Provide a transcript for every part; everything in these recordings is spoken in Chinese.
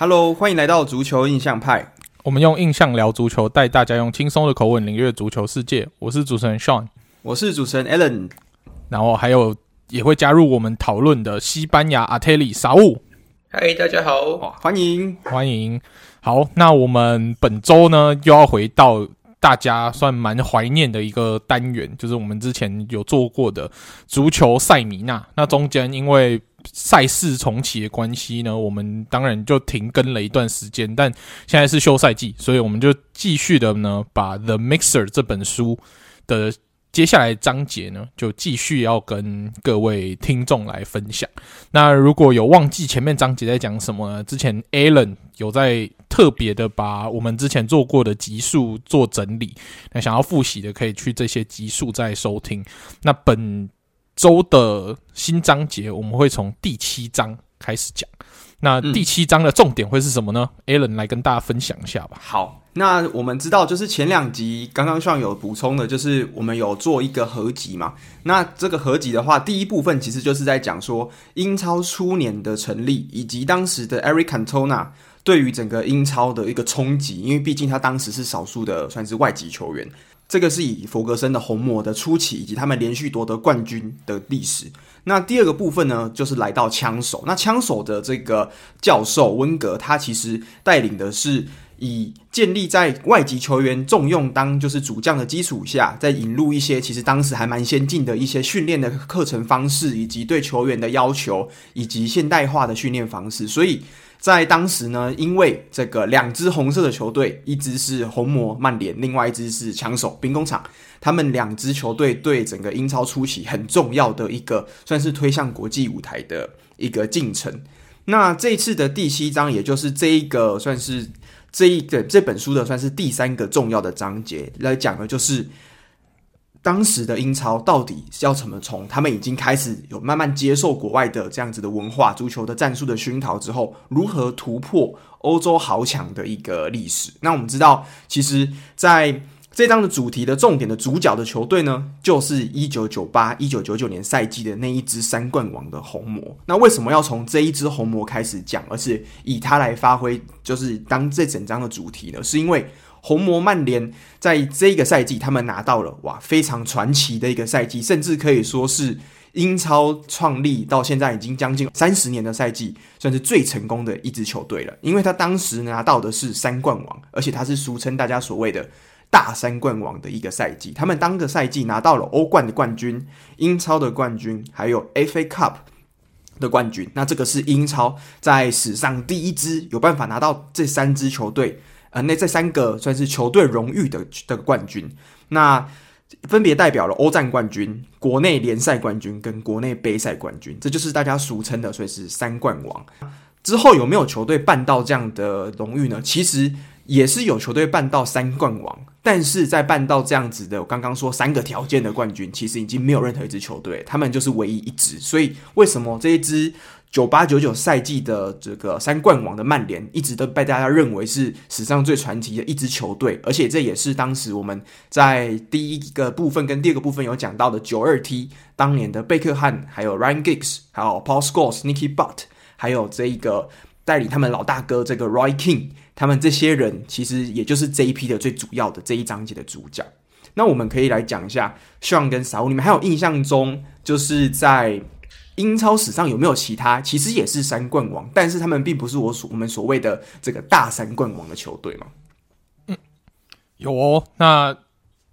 Hello，欢迎来到足球印象派。我们用印象聊足球，带大家用轻松的口吻领略足球世界。我是主持人 Sean，我是主持人 Alan，然后还有也会加入我们讨论的西班牙阿特里沙乌。嗨，大家好，欢迎欢迎。好，那我们本周呢又要回到大家算蛮怀念的一个单元，就是我们之前有做过的足球赛米纳。那中间因为赛事重启的关系呢，我们当然就停更了一段时间，但现在是休赛季，所以我们就继续的呢，把《The Mixer》这本书的接下来章节呢，就继续要跟各位听众来分享。那如果有忘记前面章节在讲什么？之前 Alan 有在特别的把我们之前做过的集数做整理，那想要复习的可以去这些集数再收听。那本周的新章节，我们会从第七章开始讲。那第七章的重点会是什么呢？嗯，Alan 来跟大家分享一下吧。好，那我们知道，就是前两集刚刚上有补充的，就是我们有做一个合集嘛。那这个合集的话，第一部分其实就是在讲说英超初年的成立，以及当时的 Eric Cantona 对于整个英超的一个冲击，因为毕竟他当时是少数的算是外籍球员。这个是以弗格森的红魔的初期，以及他们连续夺得冠军的历史。那第二个部分呢，就是来到枪手。那枪手的这个教授温格，他其实带领的是以建立在外籍球员重用当就是主将的基础下，再引入一些其实当时还蛮先进的一些训练的课程方式，以及对球员的要求，以及现代化的训练方式。所以。在当时呢，因为这个两支红色的球队，一支是红魔曼联，另外一支是枪手兵工厂，他们两支球队对整个英超初期很重要的一个，算是推向国际舞台的一个进程。那这次的第七章，也就是这一个算是这一个这本书的算是第三个重要的章节来讲的，就是。当时的英超到底是要怎么从他们已经开始有慢慢接受国外的这样子的文化、足球的战术的熏陶之后，如何突破欧洲豪强的一个历史？那我们知道，其实在这张的主题的重点的主角的球队呢，就是一九九八、一九九九年赛季的那一支三冠王的红魔。那为什么要从这一支红魔开始讲，而是以它来发挥，就是当这整张的主题呢？是因为。红魔曼联在这个赛季，他们拿到了哇非常传奇的一个赛季，甚至可以说是英超创立到现在已经将近三十年的赛季，算是最成功的一支球队了。因为他当时拿到的是三冠王，而且他是俗称大家所谓的大三冠王的一个赛季。他们当个赛季拿到了欧冠的冠军、英超的冠军，还有 FA Cup 的冠军。那这个是英超在史上第一支有办法拿到这三支球队。呃，那这三个算是球队荣誉的的冠军，那分别代表了欧战冠军、国内联赛冠军跟国内杯赛冠军，这就是大家俗称的，所以是三冠王。之后有没有球队办到这样的荣誉呢？其实也是有球队办到三冠王，但是在办到这样子的，我刚刚说三个条件的冠军，其实已经没有任何一支球队，他们就是唯一一支。所以为什么这一支？九八九九赛季的这个三冠王的曼联，一直都被大家认为是史上最传奇的一支球队，而且这也是当时我们在第一个部分跟第二个部分有讲到的九二 T 当年的贝克汉，还有 Ryan Giggs，还有 Paul Scholes、Nicky Butt，还有这一个带领他们老大哥这个 Roy Keane，他们这些人其实也就是这一批的最主要的这一章节的主角。那我们可以来讲一下 Sean 跟 Saul，你们还有印象中就是在。英超史上有没有其他其实也是三冠王，但是他们并不是我所我们所谓的这个大三冠王的球队吗？嗯，有哦。那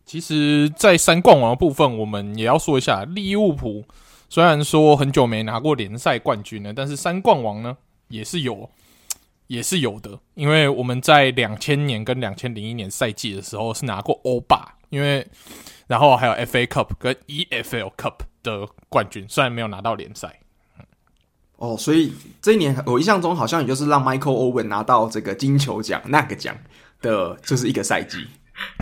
其实，在三冠王的部分，我们也要说一下利物浦。虽然说很久没拿过联赛冠军了，但是三冠王呢也是有，也是有的。因为我们在两千年跟两千零一年赛季的时候是拿过欧霸，因为然后还有 FA Cup 跟 EFL Cup。的冠军虽然没有拿到联赛，哦，所以这一年我印象中好像也就是让 Michael Owen 拿到这个金球奖那个奖的，就是一个赛季。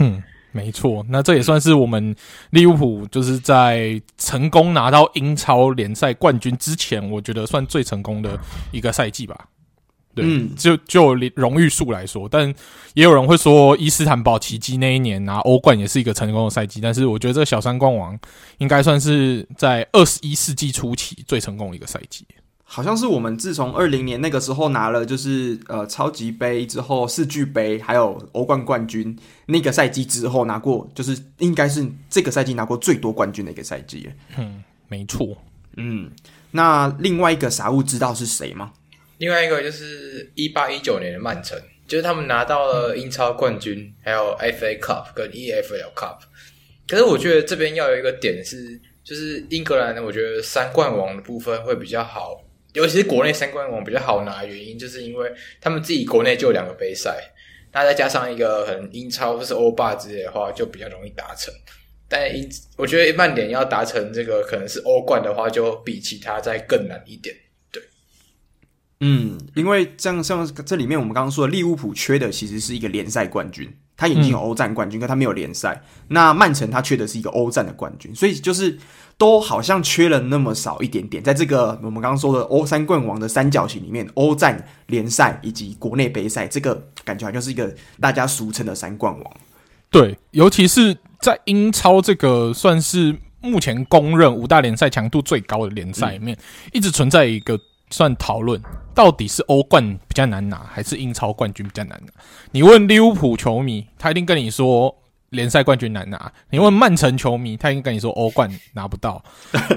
嗯，没错，那这也算是我们利物浦就是在成功拿到英超联赛冠军之前，我觉得算最成功的一个赛季吧。对，嗯，就就荣誉数来说，但也有人会说伊斯坦堡奇迹那一年拿欧冠也是一个成功的赛季。但是我觉得这个小三冠王应该算是在二十一世纪初期最成功的一个赛季。好像是我们自从二零年那个时候拿了就是呃超级杯之后世俱杯还有欧冠冠军那个赛季之后拿过，就是应该是这个赛季拿过最多冠军的一个赛季。嗯，没错。嗯，那另外一个傻物知道是谁吗？另外一个就是一八一九年的曼城，就是他们拿到了英超冠军，还有 FA Cup 跟 EFL Cup。可是我觉得这边要有一个点是，就是英格兰呢，我觉得三冠王的部分会比较好。尤其是国内三冠王比较好拿的原因，就是因为他们自己国内就有两个杯赛，那再加上一个很英超或是欧霸之类的话，就比较容易达成。但英，我觉得曼联要达成这个可能是欧冠的话，就比其他再更难一点。对，嗯，因为像像这里面我们刚刚说的利物浦缺的其实是一个联赛冠军，他已经有欧战冠军，可他没有联赛。那曼城他缺的是一个欧战的冠军，所以就是。都好像缺了那么少一点点，在这个我们刚刚说的欧三冠王的三角形里面，欧战联赛以及国内杯赛，这个感觉好像是一个大家俗称的三冠王。对，尤其是在英超这个算是目前公认五大联赛强度最高的联赛里面，嗯、一直存在一个算讨论，到底是欧冠比较难拿，还是英超冠军比较难拿？你问利物浦球迷，他一定跟你说。联赛冠军难拿，你问曼城球迷，他应该跟你说欧冠拿不到。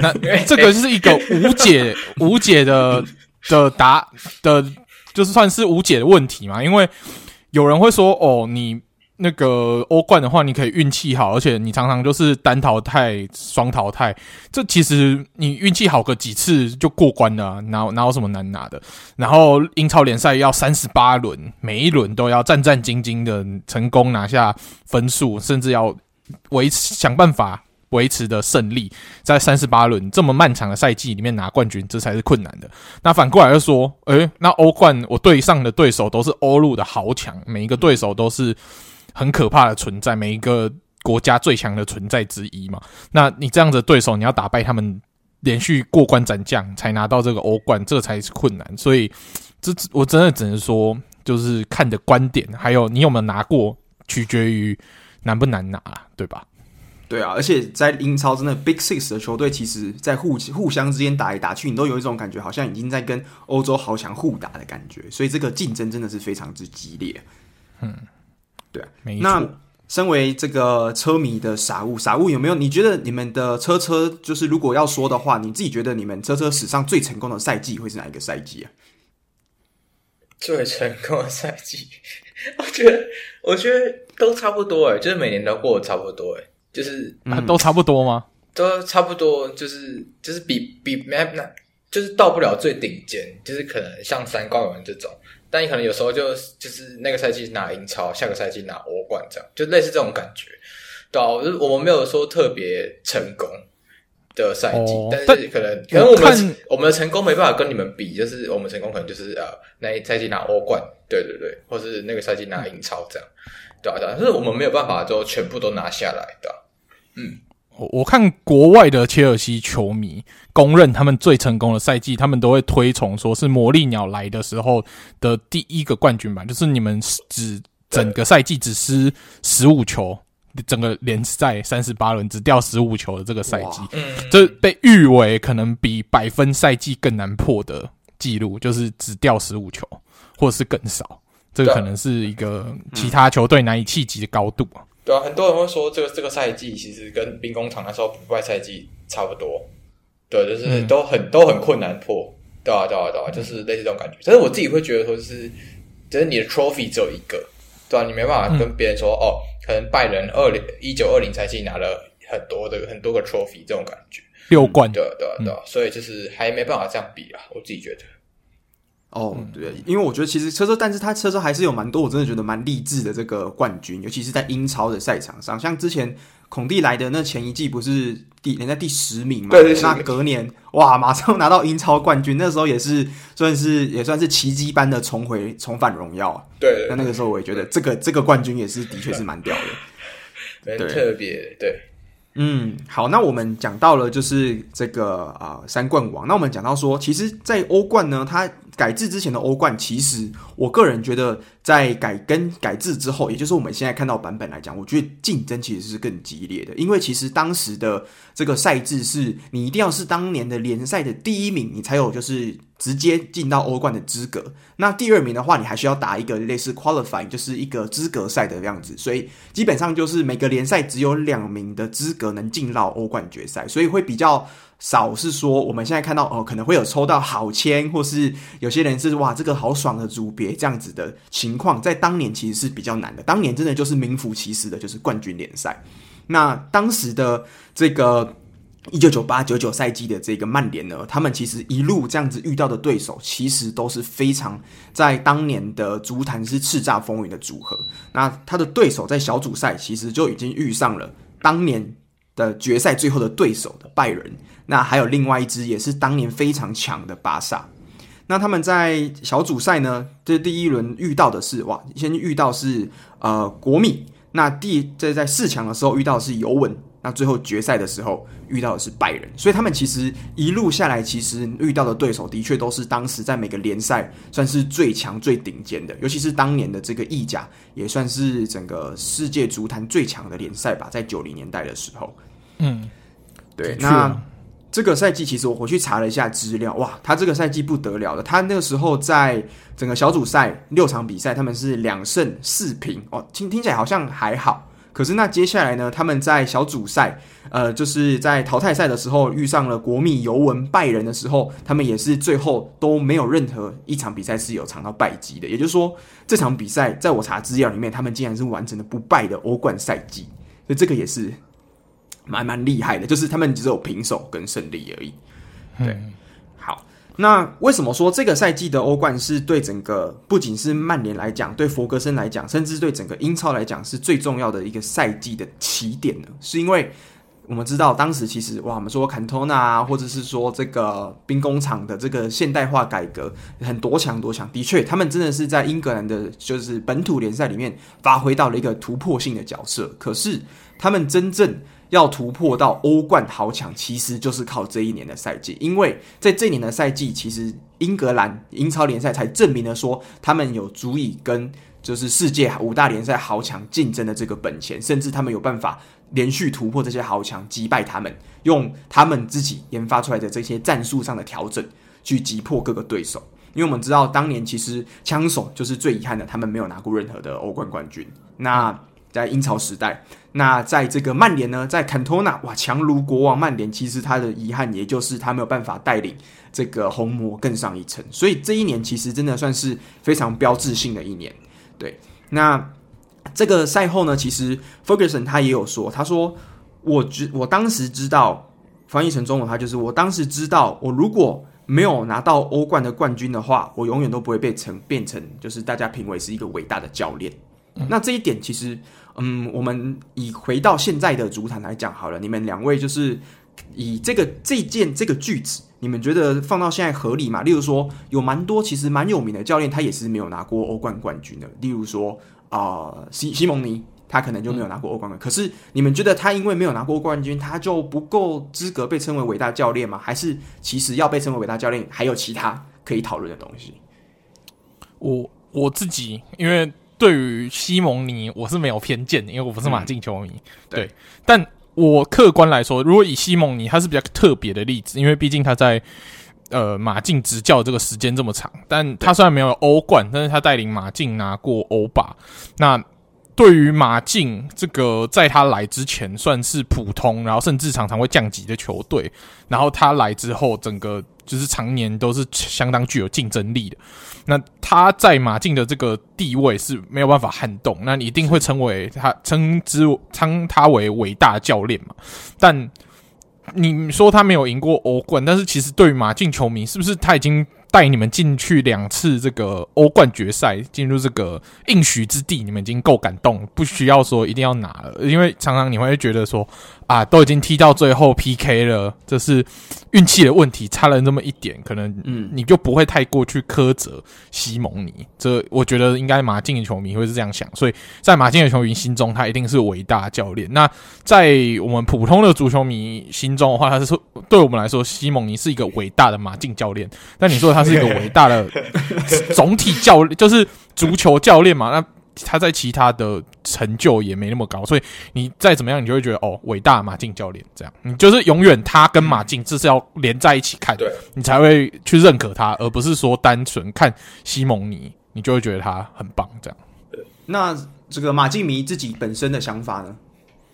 那 这个就是一个无解、无解的的答的，就是算是无解的问题嘛？因为有人会说，哦，你。那个欧冠的话，你可以运气好，而且你常常就是单淘汰、双淘汰。这其实你运气好个几次就过关了啊，哪哪有什么难拿的？然后英超联赛要三十八轮，每一轮都要战战兢兢的成功拿下分数，甚至要维持想办法维持的胜利，在三十八轮这么漫长的赛季里面拿冠军，这才是困难的。那反过来就说，诶，那欧冠我对上的对手都是欧陆的豪强，每一个对手都是。很可怕的存在，每一个国家最强的存在之一嘛。那你这样的对手，你要打败他们，连续过关斩将才拿到这个欧冠，这才是困难。所以，这我真的只能说，就是看的观点，还有你有没有拿过，取决于难不难拿，对吧？对啊，而且在英超真的 Big Six 的球队，其实在互互相之间打来打去，你都有一种感觉，好像已经在跟欧洲豪强互打的感觉。所以这个竞争真的是非常之激烈。嗯。对啊，没错。那身为这个车迷的傻物，傻物有没有？你觉得你们的车车就是如果要说的话，你自己觉得你们车车史上最成功的赛季会是哪一个赛季啊？最成功的赛季，我觉得我觉得都差不多哎，就是每年都过得差不多哎，就是、嗯啊、都差不多吗？都差不多，就是就是比比没那，就是到不了最顶尖，就是可能像三冠王这种。但你可能有时候就就是那个赛季拿英超，下个赛季拿欧冠，这样就类似这种感觉，对啊，就是我们没有说特别成功的赛季，哦、但是可能可能我们我，我们的成功没办法跟你们比，就是我们成功可能就是呃那一赛季拿欧冠，对对对，或是那个赛季拿英超这样，对啊对啊，但是我们没有办法就全部都拿下来的，嗯。我我看国外的切尔西球迷公认他们最成功的赛季，他们都会推崇说是魔力鸟来的时候的第一个冠军吧，就是你们只整个赛季只失十五球，整个联赛三十八轮只掉十五球的这个赛季，这被誉为可能比百分赛季更难破的记录，就是只掉十五球，或者是更少，这个可能是一个其他球队难以企及的高度啊。对啊，很多人会说这个这个赛季其实跟兵工厂那时候不败赛季差不多，对，就是都很、嗯、都很困难破，对啊对啊对啊，就是类似这种感觉。但是我自己会觉得说、就是，就是你的 trophy 只有一个，对啊，你没办法跟别人说、嗯、哦，可能拜仁二零一九二零赛季拿了很多的很多个 trophy 这种感觉，六冠，对对对，所以就是还没办法这样比啊，我自己觉得。哦，对，因为我觉得其实车车，但是他车车还是有蛮多，我真的觉得蛮励志的这个冠军，尤其是在英超的赛场上，像之前孔蒂来的那前一季不是第连在第十名嘛？对，那隔年哇，马上拿到英超冠军，那时候也是算是也算是奇迹般的重回重返荣耀。对，那那个时候我也觉得这个这个冠军也是的确是蛮屌的，对，特别对。嗯，好，那我们讲到了就是这个啊、呃、三冠王。那我们讲到说，其实，在欧冠呢，它改制之前的欧冠，其实我个人觉得，在改跟改制之后，也就是我们现在看到版本来讲，我觉得竞争其实是更激烈的。因为其实当时的这个赛制是，你一定要是当年的联赛的第一名，你才有就是直接进到欧冠的资格。那第二名的话，你还需要打一个类似 qualify，就是一个资格赛的样子。所以基本上就是每个联赛只有两名的资格能进到欧冠决赛，所以会比较。少是说，我们现在看到哦，可能会有抽到好签，或是有些人是哇，这个好爽的组别这样子的情况，在当年其实是比较难的。当年真的就是名副其实的，就是冠军联赛。那当时的这个一九九八九九赛季的这个曼联呢，他们其实一路这样子遇到的对手，其实都是非常在当年的足坛是叱咤风云的组合。那他的对手在小组赛其实就已经遇上了当年的决赛最后的对手的拜仁。那还有另外一支也是当年非常强的巴萨，那他们在小组赛呢，这第一轮遇到的是哇，先遇到是呃国米，那第这在四强的时候遇到是尤文，那最后决赛的时候遇到的是拜仁，所以他们其实一路下来，其实遇到的对手的确都是当时在每个联赛算是最强最顶尖的，尤其是当年的这个意甲，也算是整个世界足坛最强的联赛吧，在九零年代的时候，嗯，对，那。这个赛季其实我回去查了一下资料，哇，他这个赛季不得了了。他那个时候在整个小组赛六场比赛，他们是两胜四平哦，听听起来好像还好。可是那接下来呢，他们在小组赛，呃，就是在淘汰赛的时候遇上了国米、尤文、拜仁的时候，他们也是最后都没有任何一场比赛是有尝到败绩的。也就是说，这场比赛在我查资料里面，他们竟然是完成了不败的欧冠赛季，所以这个也是。蛮蛮厉害的，就是他们只有平手跟胜利而已。对，那为什么说这个赛季的欧冠是对整个不仅是曼联来讲，对弗格森来讲，甚至对整个英超来讲是最重要的一个赛季的起点呢？是因为我们知道当时其实哇，我们说坎托纳啊，或者是说这个兵工厂的这个现代化改革很多强多强，的确他们真的是在英格兰的，就是本土联赛里面发挥到了一个突破性的角色。可是他们真正要突破到欧冠豪强，其实就是靠这一年的赛季，因为在这一年的赛季，其实英格兰英超联赛才证明了说，他们有足以跟就是世界五大联赛豪强竞争的这个本钱，甚至他们有办法连续突破这些豪强，击败他们，用他们自己研发出来的这些战术上的调整去击破各个对手。因为我们知道，当年其实枪手就是最遗憾的，他们没有拿过任何的欧冠冠军。那在英超时代，那在这个曼联呢，在坎托纳哇，强如国王曼联，其实他的遗憾也就是他没有办法带领这个红魔更上一层，所以这一年其实真的算是非常标志性的一年。对，那这个赛后呢，其实 Ferguson 他也有说，他说我知我当时知道，翻译成中文，他就是我当时知道，我如果没有拿到欧冠的冠军的话，我永远都不会被成变成就是大家评为是一个伟大的教练。嗯、那这一点其实。嗯，我们以回到现在的足坛来讲好了，你们两位就是以这个这件这个句子，你们觉得放到现在合理吗？例如说，有蛮多其实蛮有名的教练，他也是没有拿过欧冠冠军的。例如说，啊、呃，西西蒙尼，他可能就没有拿过欧冠冠军。嗯、可是你们觉得他因为没有拿过冠军，他就不够资格被称为伟大教练吗？还是其实要被称为伟大教练，还有其他可以讨论的东西？我我自己因为。对于西蒙尼，我是没有偏见的，因为我不是马竞球迷。嗯、对，对，但我客观来说，如果以西蒙尼，他是比较特别的例子，因为毕竟他在呃马竞执教这个时间这么长，但他虽然没有欧冠，但是他带领马竞拿过欧霸。那对于马竞这个在他来之前算是普通，然后甚至常常会降级的球队，然后他来之后，整个就是常年都是相当具有竞争力的。那他在马竞的这个地位是没有办法撼动，那你一定会称为他称之称他为伟大教练嘛？但你说他没有赢过欧冠，但是其实对于马竞球迷，是不是他已经带你们进去两次这个欧冠决赛，进入这个应许之地，你们已经够感动，不需要说一定要拿了，因为常常你会觉得说啊，都已经踢到最后 PK 了，这是运气的问题，差了那么一点，可能嗯，你就不会太过去苛责西蒙尼。这我觉得应该马竞的球迷会是这样想，所以在马竞的球迷心中，他一定是伟大教练。那在我们普通的足球迷心中的话，他是说，对我们来说，西蒙尼是一个伟大的马竞教练。但你说他是一个伟大的总体教练，就是足球教练嘛？那他在其他的成就也没那么高，所以你再怎么样，你就会觉得哦，伟大马竞教练这样，你就是永远他跟马竞这是要连在一起看，对，你才会去认可他，而不是说单纯看西蒙尼，你就会觉得他很棒这样。那这个马竞迷自己本身的想法呢？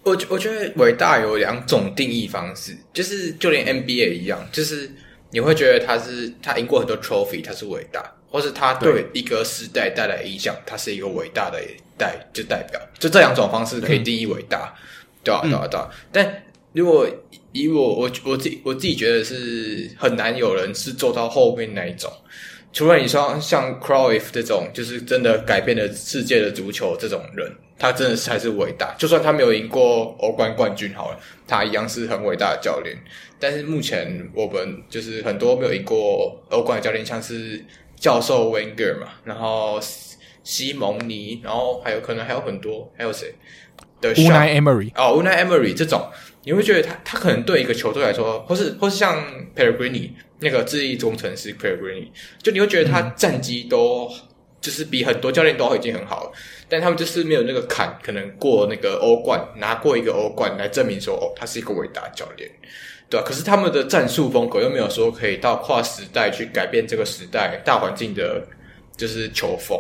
我我觉得伟大有两种定义方式，就是就连 NBA 一样，就是你会觉得他是他赢过很多 trophy，他是伟大。或是他对一个时代带来影响，他是一个伟大的代就代表，就这两种方式可以定义伟大，对啊，对啊，对啊。但如果以我我我自己我自己觉得是很难有人是做到后面那一种，除了你说像 Cruyff 这种，就是真的改变了世界的足球这种人，他真的是还是伟大。就算他没有赢过欧冠冠军好了，他一样是很伟大的教练。但是目前我们就是很多没有赢过欧冠的教练，像是。教授 Wenger 嘛，然后西蒙尼，然后还有可能还有很多，还有谁？Unai Emery 哦，Unai Emery 这种，你会觉得他他可能对一个球队来说，或是或是像 Pellegrini 那个智利工程师 Pellegrini，就你会觉得他战绩都、嗯、就是比很多教练都已经很好了，但他们就是没有那个坎，可能过那个欧冠，拿过一个欧冠来证明说，哦，他是一个伟大的教练。对啊，可是他们的战术风格又没有说可以到跨时代去改变这个时代大环境的，就是球风，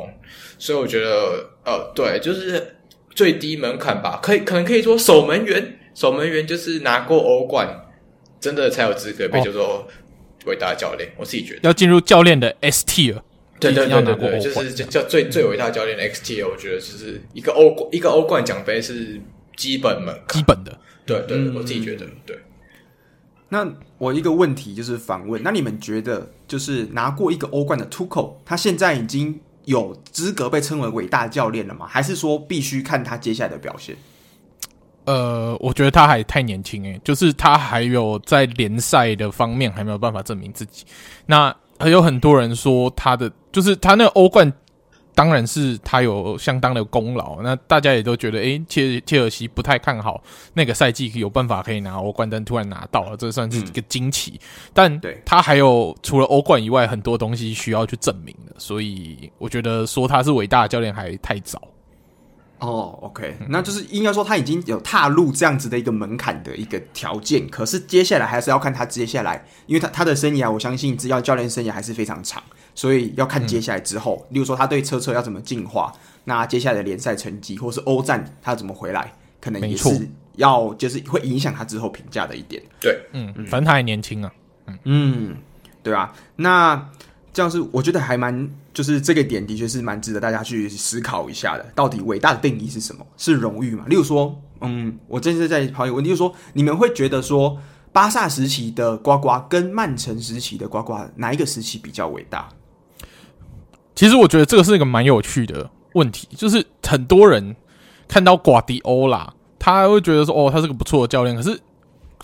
所以我觉得，呃，对，就是最低门槛吧，可以可能可以说守门员，守门员就是拿过欧冠，真的才有资格被叫做伟大的教练。哦、我自己觉得。要进入教练的 S tier，对对对对对，就是叫最最伟大教练的 X tier，我觉得就是一个欧一个欧冠奖杯是基本门槛，基本的，对对，嗯、我自己觉得对。那我一个问题就是反问，那你们觉得，就是拿过一个欧冠的 t u c o 他现在已经有资格被称为伟大教练了吗？还是说必须看他接下来的表现？呃，我觉得他还太年轻诶，就是他还有在联赛的方面还没有办法证明自己。那还有很多人说他的，就是他那个欧冠。当然是他有相当的功劳，那大家也都觉得，诶，切切尔西不太看好那个赛季有办法可以拿欧冠，但突然拿到了，这算是一个惊奇。嗯、但他还有除了欧冠以外很多东西需要去证明的，所以我觉得说他是伟大的教练还太早。哦，OK，那就是应该说他已经有踏入这样子的一个门槛的一个条件，可是接下来还是要看他接下来，因为他他的生涯，我相信只要教练生涯还是非常长。所以要看接下来之后，嗯、例如说他对车车要怎么进化，那接下来的联赛成绩或是欧战他怎么回来，可能也是要就是会影响他之后评价的一点。对，嗯，反正他还年轻啊，嗯嗯，对啊。那这样是我觉得还蛮，就是这个点的确是蛮值得大家去思考一下的。到底伟大的定义是什么？是荣誉嘛？例如说，嗯，我这次在跑一个问题，就是说你们会觉得说巴萨时期的呱呱跟曼城时期的呱呱哪一个时期比较伟大？其实我觉得这个是一个蛮有趣的问题，就是很多人看到瓜迪欧拉，他会觉得说，哦，他是个不错的教练。可是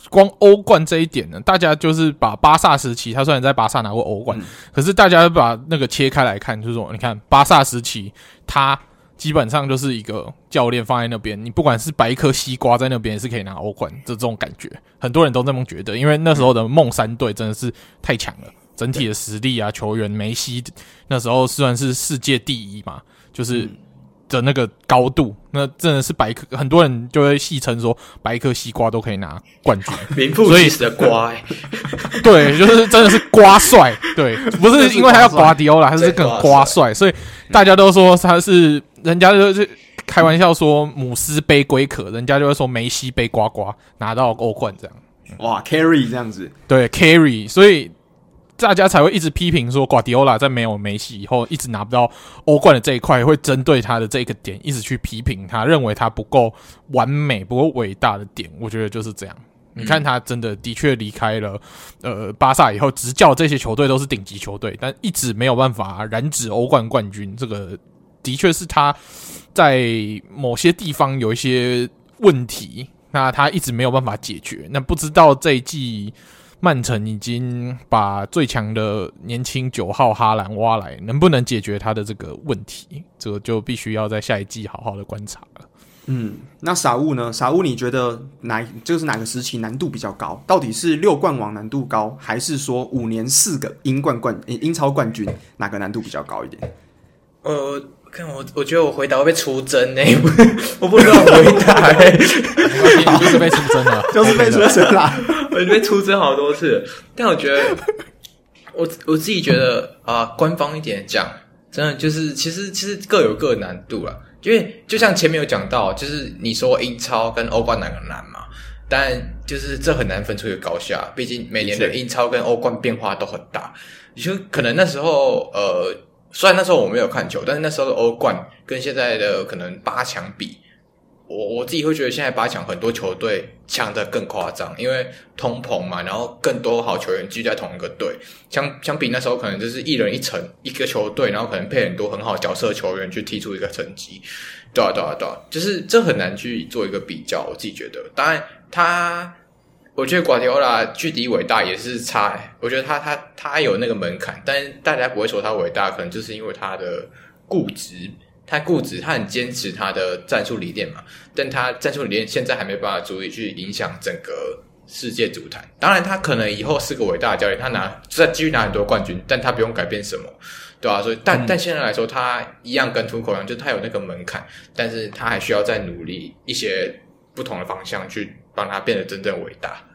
光欧冠这一点呢，大家就是把巴萨时期，他虽然在巴萨拿过欧冠，嗯、可是大家把那个切开来看，就是说，你看巴萨时期，他基本上就是一个教练放在那边，你不管是摆一颗西瓜在那边，也是可以拿欧冠，这这种感觉，很多人都这么觉得，因为那时候的梦三队真的是太强了。整体的实力啊，球员梅西那时候虽然是世界第一嘛，就是的那个高度，那真的是白克，很多人就会戏称说，白克西瓜都可以拿冠军，名副其实的瓜、欸。对，就是真的是瓜帅，对，不是因为他要瓜迪欧拉，他是更瓜帅，所以大家都说他是，人家就是开玩笑说姆斯杯龟壳，人家就会说梅西杯呱呱拿到欧冠这样，哇，carry 这样子，对，carry，所以。大家才会一直批评说，瓜迪奥拉在没有梅西以后，一直拿不到欧冠的这一块，会针对他的这个点，一直去批评他，认为他不够完美、不够伟大的点。我觉得就是这样。你看，他真的的确离开了呃巴萨以后，执教这些球队都是顶级球队，但一直没有办法染指欧冠冠军。这个的确是他在某些地方有一些问题。那他一直没有办法解决。那不知道这一季曼城已经把最强的年轻九号哈兰挖来，能不能解决他的这个问题？这个就必须要在下一季好好的观察了。嗯，那傻物呢？傻物，你觉得哪这个是哪个时期难度比较高？到底是六冠王难度高，还是说五年四个英冠冠英超冠军哪个难度比较高一点？呃，看我，我觉得我回答会被出征呢，我不知道回答，就是被出征了，就是被出征了，我被出征好多次。但我觉得，我我自己觉得啊、呃，官方一点讲，真的就是其实其实各有各的难度了。因为就像前面有讲到，就是你说英超跟欧冠哪个难嘛？但就是这很难分出一个高下，毕竟每年的英超跟欧冠变化都很大。你说可能那时候，呃，虽然那时候我没有看球，但是那时候的欧冠跟现在的可能八强比。我我自己会觉得现在八强很多球队强得更夸张，因为通膨嘛，然后更多好球员聚在同一个队，相相比那时候可能就是一人一城一个球队，然后可能配很多很好角色球员去踢出一个成绩，对啊对啊对啊，就是这很难去做一个比较，我自己觉得。当然他，我觉得瓜迪奥拉距离伟大也是差，我觉得他他他有那个门槛，但大家不会说他伟大，可能就是因为他的固执。太固执，他很坚持他的战术理念嘛，但他战术理念现在还没办法足以去影响整个世界足坛。当然，他可能以后是个伟大的教练，他拿再继续拿很多冠军，但他不用改变什么，对吧？所以，但但现在来说，他一样跟土口一样，就他有那个门槛，但是他还需要再努力一些不同的方向去帮他变得真正伟大，对。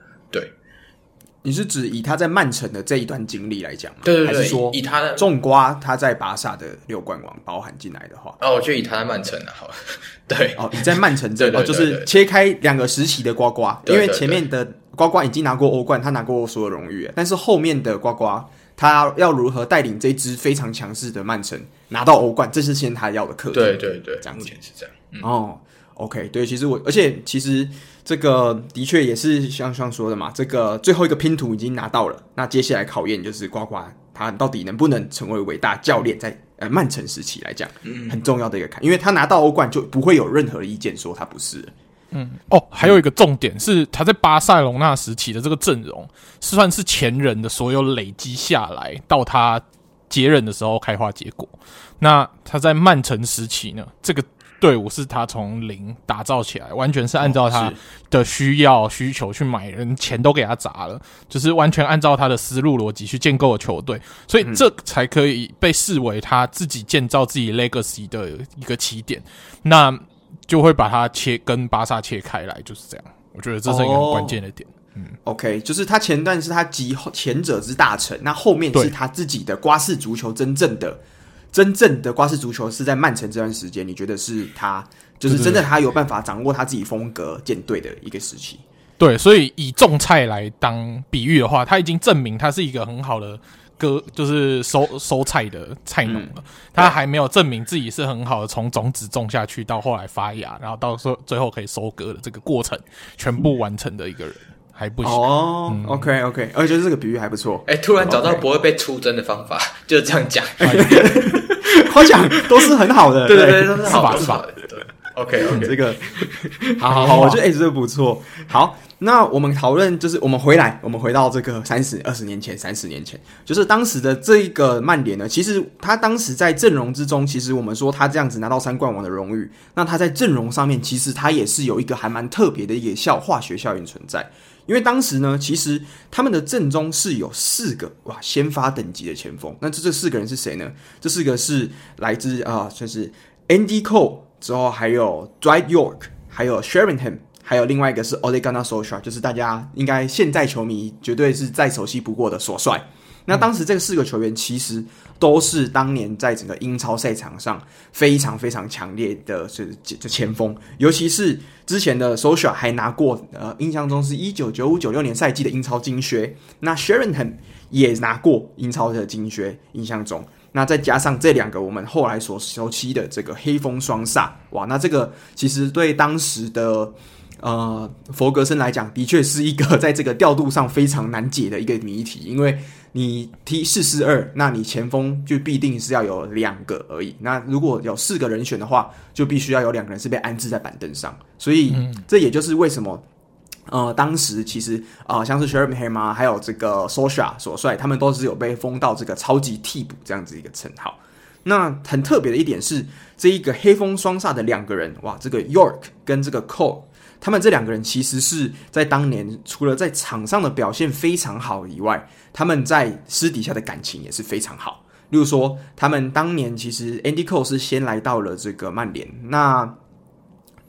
你是指以他在曼城的这一段经历来讲吗？对对对，还是说以他的种瓜他在巴萨的六冠王包含进来的话？哦，我觉得以他在曼城的好，对哦，你在曼城这对，对，对，对，哦，就是切开两个时期的呱呱，对对对对，因为前面的瓜瓜已经拿过欧冠，他拿过所有荣誉，但是后面的瓜瓜，他要如何带领这支非常强势的曼城拿到欧冠，这是现在他要的课题。对对对，这样子目前是这样。嗯、哦，OK，对，其实我，而且其实。这个的确也是像像说的嘛，这个最后一个拼图已经拿到了，那接下来考验就是呱呱他到底能不能成为伟大教练，在呃曼城时期来讲，嗯，很重要的一个坎，因为他拿到欧冠就不会有任何意见说他不是。嗯，哦，还有一个重点是他在巴塞隆那时期的这个阵容，是算是前人的所有累积下来，到他接任的时候开花结果。那他在曼城时期呢，这个。队伍是他从零打造起来，完全是按照他的需要需求去买人，钱都给他砸了，就是完全按照他的思路逻辑去建构的球队，所以这才可以被视为他自己建造自己 legacy 的一个起点。那就会把它切跟巴萨切开来，就是这样。我觉得这是一个很关键的点。嗯，OK，就是他前段是他集前者之大成，那后面是他自己的瓜式足球真正的。真正的瓜式足球是在曼城这段时间，你觉得是他就是真的他有办法掌握他自己风格建队的一个时期？对，所以以种菜来当比喻的话，他已经证明他是一个很好的割，就是收收菜的菜农了。嗯、他还没有证明自己是很好的从种子种下去到后来发芽，然后到时候最后可以收割的这个过程全部完成的一个人。还不行哦、嗯、，OK OK，而且这个比喻还不错。哎、欸，突然找到不会被出征的方法 就是这样讲。我讲都是很好的，对对对，都是好吧是吧？对，OK OK，这个 好好好，我觉得哎、欸，这个不错。好，那我们讨论就是我们回来，我们回到这个三十二十年前，三十年前，就是当时的这一个曼联呢，其实他当时在阵容之中，其实我们说他这样子拿到三冠王的荣誉，那他在阵容上面，其实他也是有一个还蛮特别的一个效化学效应存在。因为当时呢，其实他们的阵中是有四个哇先发等级的前锋。那这这四个人是谁呢？这四个是来自啊，算、是 Andy Cole 之后还有 Dwight York，还有 Sheringham，还有另外一个是 Ole Gunnar Solskjaer，就是大家应该现在球迷绝对是再熟悉不过的索帅。那当时这四个球员其实都是当年在整个英超赛场上非常非常强烈的这这前锋，尤其是之前的 Solskjaer 还拿过呃，印象中是一九九五九六年赛季的英超金靴，那 Sheringham 也拿过英超的金靴，印象中，那再加上这两个我们后来所熟悉的这个黑风双煞，哇，那这个其实对当时的。呃佛格森来讲，的确是一个在这个调度上非常难解的一个谜题，因为你踢四四二，那你前锋就必定是要有两个而已。那如果有四个人选的话，就必须要有两个人是被安置在板凳上。所以这也就是为什么。呃，当时其实啊、呃，像是 Sheringham 啊，还有这个 Solskjaer 所帅，他们都是有被封到这个超级替补这样子一个称号。那很特别的一点是，这一个黑风双煞的两个人，哇，这个 York 跟这个 Cole，他们这两个人其实是在当年除了在场上的表现非常好以外，他们在私底下的感情也是非常好。例如说，他们当年其实 Andy Cole 是先来到了这个曼联，那。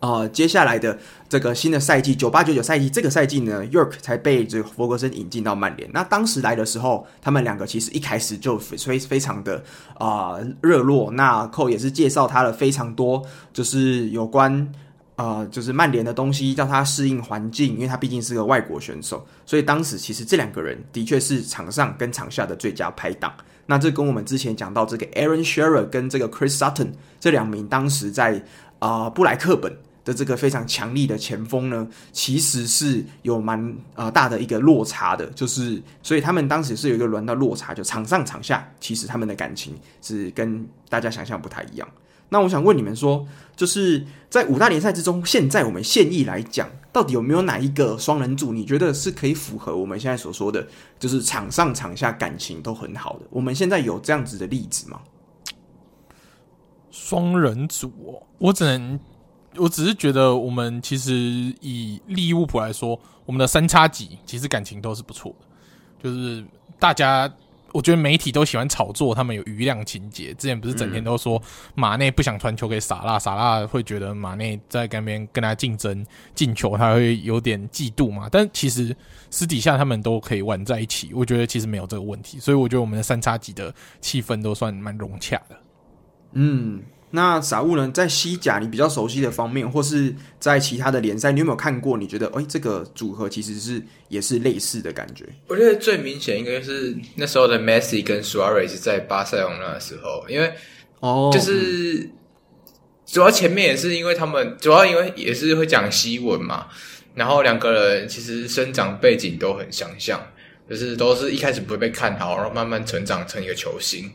呃，接下来的这个新的赛季，九八九九赛季，这个赛季呢，York 才被这个弗格森引进到曼联。那当时来的时候，他们两个其实一开始就非非常的啊热络。那 Cole 也是介绍他了非常多，就是有关呃，就是曼联的东西，叫他适应环境，因为他毕竟是个外国选手。所以当时其实这两个人的确是场上跟场下的最佳拍档。那这跟我们之前讲到这个 Aaron Shearer 跟这个 Chris Sutton 这两名当时在啊、布莱克本。的这个非常强力的前锋呢，其实是有蛮呃大的一个落差的，就是所以他们当时是有一个轮到落差，就场上场下，其实他们的感情是跟大家想象不太一样。那我想问你们说，就是在五大联赛之中，现在我们现役来讲，到底有没有哪一个双人组，你觉得是可以符合我们现在所说的，就是场上场下感情都很好的？我们现在有这样子的例子吗？双人组哦，我只能。我只是觉得，我们其实以利物浦来说，我们的三叉戟其实感情都是不错的。就是大家，我觉得媒体都喜欢炒作他们有余量情节。之前不是整天都说马内不想传球给萨拉，萨拉会觉得马内在跟边跟他竞争进球，他会有点嫉妒嘛。但其实私底下他们都可以玩在一起，我觉得其实没有这个问题。所以我觉得我们的三叉戟的气氛都算蛮融洽的。嗯。那傻物呢？在西甲你比较熟悉的方面，或是在其他的联赛，你有没有看过？你觉得，哎、欸，这个组合其实是也是类似的感觉。我觉得最明显应该是那时候的 Messi 跟 Suarez 在巴塞隆那的时候，因为哦，就是主要前面也是因为他们主要因为也是会讲西文嘛，然后两个人其实生长背景都很相像，就是都是一开始不会被看好，然后慢慢成长成一个球星。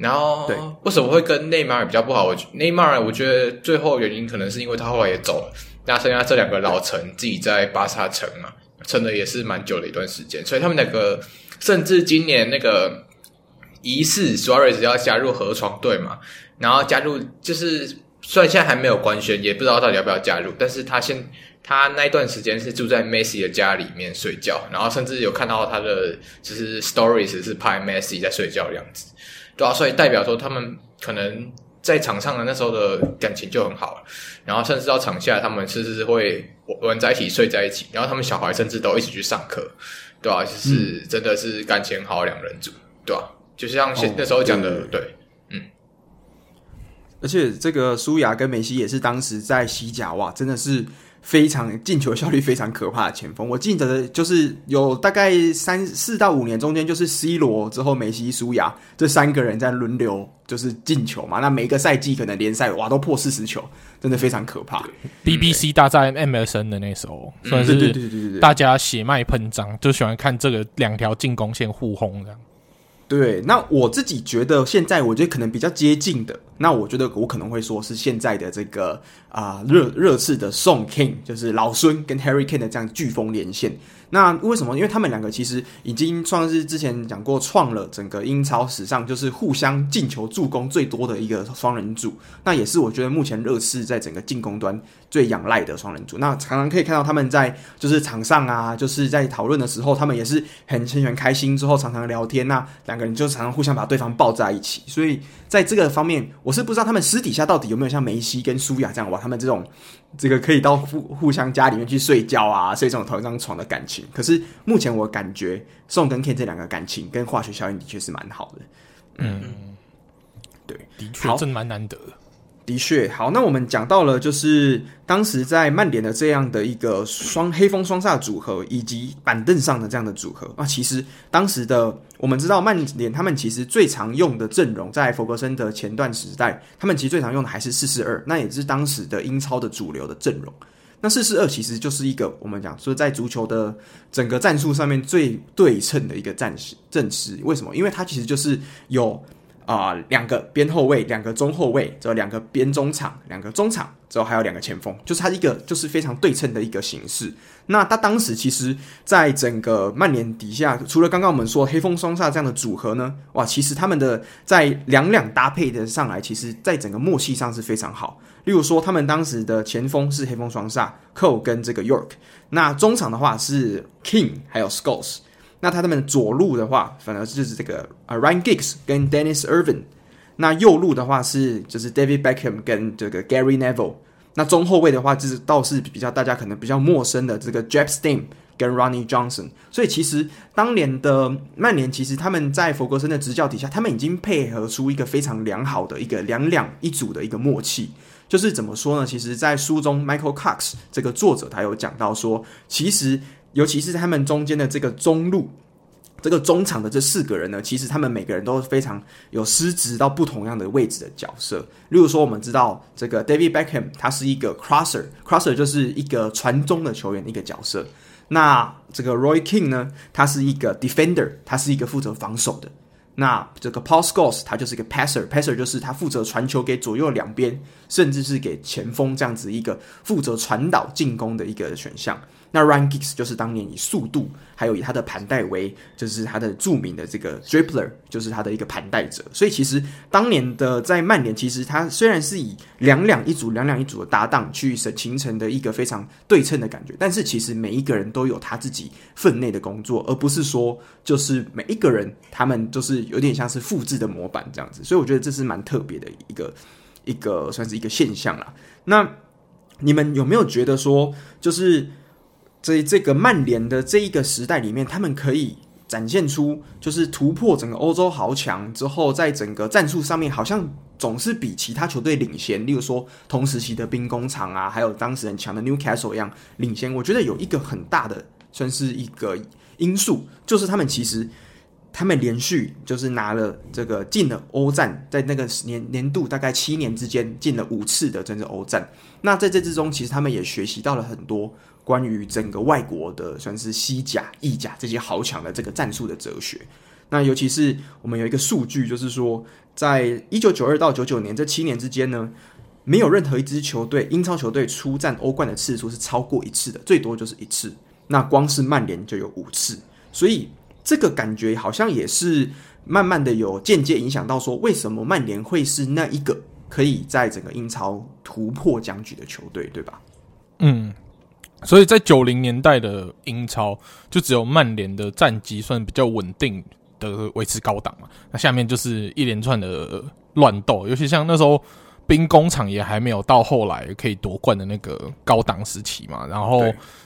然后，为什么会跟内马尔比较不好？我内马尔，我觉得最后原因可能是因为他后来也走了，那剩下这两个老臣自己在巴萨城嘛，撑的也是蛮久的一段时间，所以他们两个甚至今年那个疑似 Suarez 要加入河床队嘛，然后加入就是虽然现在还没有官宣，也不知道到底要不要加入，但是他先他那一段时间是住在 Messi 的家里面睡觉，然后甚至有看到他的就是 Stories 是拍 Messi 在睡觉的样子。对啊，所以代表说他们可能在场上的那时候的感情就很好了，然后甚至到场下，他们甚至是会玩在一起、睡在一起，然后他们小孩甚至都一起去上课，对啊，就是真的是感情好两人组，对啊，就像那时候讲的，对，嗯，而且这个苏雅跟梅西也是当时在西甲哇，真的是。非常进球效率非常可怕的前锋，我记得就是有大概三四到五年中间，就是 C 罗之后梅西、苏亚这三个人在轮流就是进球嘛。那每个赛季可能联赛哇都破四十球，真的非常可怕。BBC 大战 MSN 的那时候，算是对对对对对，大家血脉喷张，就喜欢看这个两条进攻线互轰这样。对，那我自己觉得现在我觉得可能比较接近的，那我觉得我可能会说是现在的这个啊热热刺的宋 King，就是老孙跟 Harry Kane 的这样飓风连线。那为什么？因为他们两个其实已经算是之前讲过，创了整个英超史上就是互相进球助攻最多的一个双人组。那也是我觉得目前热刺在整个进攻端最仰赖的双人组。那常常可以看到他们在就是场上啊，就是在讨论的时候，他们也是很很喜欢开心，之后常常聊天。那两个人就常常互相把对方抱在一起。所以在这个方面，我是不知道他们私底下到底有没有像梅西跟苏亚这样哇，他们这种。这个可以到互互相家里面去睡觉啊，睡这种同一张床的感情。可是目前我感觉宋跟 Ken 这两个感情跟化学效应的确是蛮好的。嗯，对，的确，真蛮难得的。的确，好，那我们讲到了，就是当时在曼联的这样的一个双黑风双煞组合，以及板凳上的这样的组合啊，其实当时的我们知道，曼联他们其实最常用的阵容，在弗格森的前段时代，他们其实最常用的还是四四二，那也是当时的英超的主流的阵容。那四四二其实就是一个我们讲说在足球的整个战术上面最对称的一个战士阵势。为什么？因为它其实就是有啊两个边后卫、两个中后卫，之后两个边中场、两个中场，之后还有两个前锋，就是它一个就是非常对称的一个形式。那他当时其实在整个曼联底下，除了刚刚我们说黑风双煞这样的组合呢，哇，其实他们的在两两搭配的上来，其实在整个默契上是非常好。例如说，他们当时的前锋是黑风双煞 Cole 跟这个 York，那中场的话是 King 还有 Scholes，那他们左路的话反而就是这个呃 Ryan Giggs 跟 Dennis Irvin，那右路的话是就是 David Beckham 跟这个 Gary Neville。那中后卫的话，就是倒是比较大家可能比较陌生的这个 Jaap Stam 跟 Ronnie Johnson。所以其实当年的曼联，其实他们在弗格森的执教底下，他们已经配合出一个非常良好的一个两两一组的一个默契。就是怎么说呢？其实，在书中，Michael Cox 这个作者他有讲到说，其实尤其是他们中间的这个中路。这个中场的这四个人呢，其实他们每个人都非常有失职到不同样的位置的角色。例如说，我们知道这个 David Beckham，他是一个 crosser，crosser 就是一个传中的球员的一个角色。那这个 Roy King 呢，他是一个 defender，他是一个负责防守的。那这个 Paul Scholes 他就是一个 passer，passer 就是他负责传球给左右两边，甚至是给前锋这样子一个负责传导进攻的一个选项。那 Ryan Giggs 就是当年以速度，还有以他的盘带为，就是他的著名的这个 dribbler，就是他的一个盘带者。所以其实当年的在曼联，其实他虽然是以两两一组、两两一组的搭档去形成的一个非常对称的感觉，但是其实每一个人都有他自己分内的工作，而不是说就是每一个人他们就是有点像是复制的模板这样子。所以我觉得这是蛮特别的一个一个算是一个现象啦。那你们有没有觉得说就是？在这个曼联的这一个时代里面，他们可以展现出就是突破整个欧洲豪强之后，在整个战术上面好像总是比其他球队领先。例如说同时期的兵工厂啊，还有当时很强的 Newcastle 一样领先。我觉得有一个很大的算是一个因素，就是他们其实他们连续就是拿了这个进了欧战，在那个年年度大概七年之间进了五次的真正欧战。那在这之中，其实他们也学习到了很多。关于整个外国的，算是西甲、意甲这些豪强的这个战术的哲学，那尤其是我们有一个数据，就是说，在一九九二到九九年这七年之间呢，没有任何一支球队，英超球队出战欧冠的次数是超过一次的，最多就是一次。那光是曼联就有五次，所以这个感觉好像也是慢慢的有间接影响到说，为什么曼联会是那一个可以在整个英超突破僵局的球队，对吧？嗯。所以在九零年代的英超，就只有曼联的战绩算比较稳定的维持高档嘛。那下面就是一连串的乱斗，尤其像那时候兵工厂也还没有到后来可以夺冠的那个高档时期嘛。然后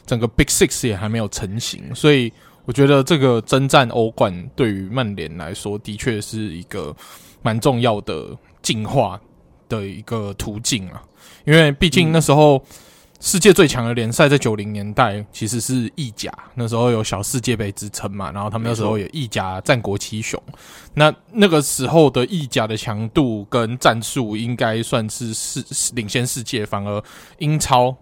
整个 Big Six 也还没有成型，所以我觉得这个征战欧冠对于曼联来说，的确是一个蛮重要的进化的一个途径啊。因为毕竟那时候。世界最强的联赛在九零年代其实是意甲，那时候有小世界杯之称嘛，然后他们那时候也意甲战国七雄，那那个时候的意甲的强度跟战术应该算是世领先世界，反而英超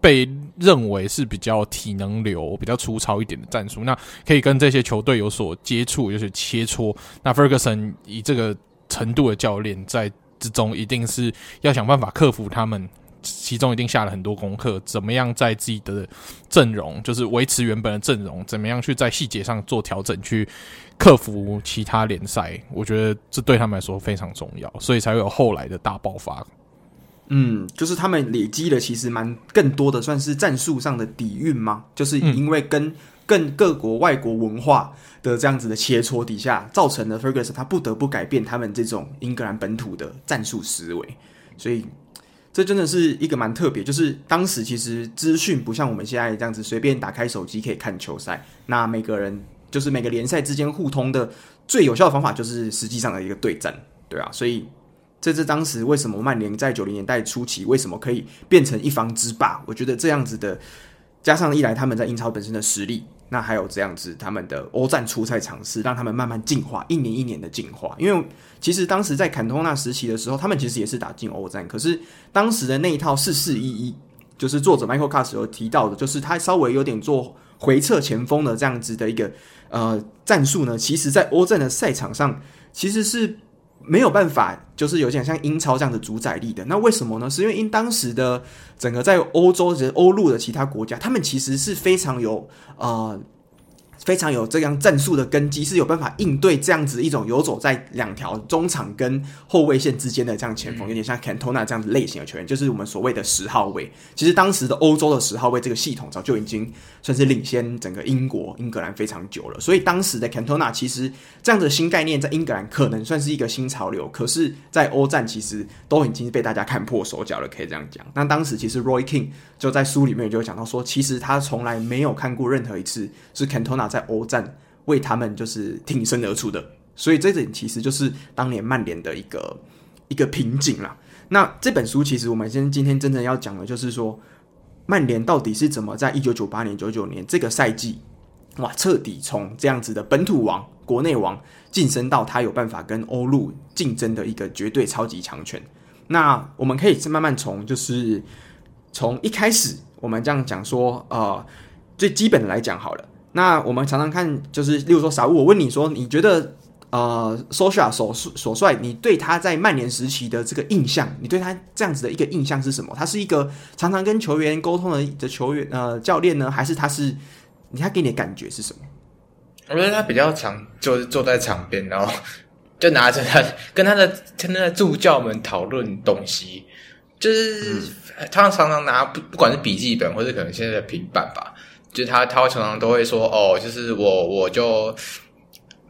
被认为是比较体能流、比较粗糙一点的战术，那可以跟这些球队有所接触，有所切磋。那 Ferguson 以这个程度的教练在之中，一定是要想办法克服他们。其中一定下了很多功课，怎么样在自己的阵容，就是维持原本的阵容，怎么样去在细节上做调整，去克服其他联赛，我觉得这对他们来说非常重要，所以才会有后来的大爆发。嗯，就是他们累积了其实蛮更多的，算是战术上的底蕴吗？就是因为跟更各国外国文化的这样子的切磋底下，造成了 Ferguson 他不得不改变他们这种英格兰本土的战术思维，所以。这真的是一个蛮特别，就是当时其实资讯不像我们现在这样子随便打开手机可以看球赛，那每个人就是每个联赛之间互通的最有效的方法就是实际上的一个对战，对啊，所以这是当时为什么曼联在九零年代初期为什么可以变成一方之霸？我觉得这样子的，加上一来他们在英超本身的实力。那还有这样子，他们的欧战初赛尝试，让他们慢慢进化，一年一年的进化。因为其实当时在坎通纳时期的时候，他们其实也是打进欧战，可是当时的那一套四四一一就是作者 Michael Katz 有提到的，就是他稍微有点做回撤前锋的这样子的一个呃战术呢，其实在欧战的赛场上其实是没有办法，就是有点像英超这样的主宰力的。那为什么呢？是因为因当时的整个在欧洲人欧陆的其他国家，他们其实是非常有啊。非常有这样战术的根基，是有办法应对这样子一种游走在两条中场跟后卫线之间的这样前锋，有点像 Cantona 这样子类型的球员，就是我们所谓的十号位。其实当时的欧洲的十号位这个系统早就已经算是领先整个英国、英格兰非常久了。所以当时的 Cantona 其实这样的新概念在英格兰可能算是一个新潮流，可是，在欧战其实都已经被大家看破手脚了，可以这样讲。那当时其实 Roy King 就在书里面就讲到说，其实他从来没有看过任何一次是 Cantona 在欧战为他们就是挺身而出的，所以这点其实就是当年曼联的一个一个瓶颈啦。那这本书其实我们先今天真正要讲的就是说，曼联到底是怎么在一九九八年、九九年这个赛季，哇，彻底从这样子的本土王、国内王晋升到他有办法跟欧陆竞争的一个绝对超级强权。那我们可以慢慢从就是从一开始我们这样讲说，呃，最基本的来讲好了。那我们常常看，就是例如说，傻物，我问你说，你觉得呃，Solskjaer 所所帅，你对他在曼联时期的这个印象，你对他这样子的一个印象是什么？他是一个常常跟球员沟通的的球员呃教练呢，还是他是你他给你的感觉是什么？我觉得他比较常就是坐在场边，然后就拿着他跟他的跟他的助教们讨论东西，就是他常常拿不不管是笔记本或者可能现在的平板吧。就他，他会常常都会说，哦，就是我，我就，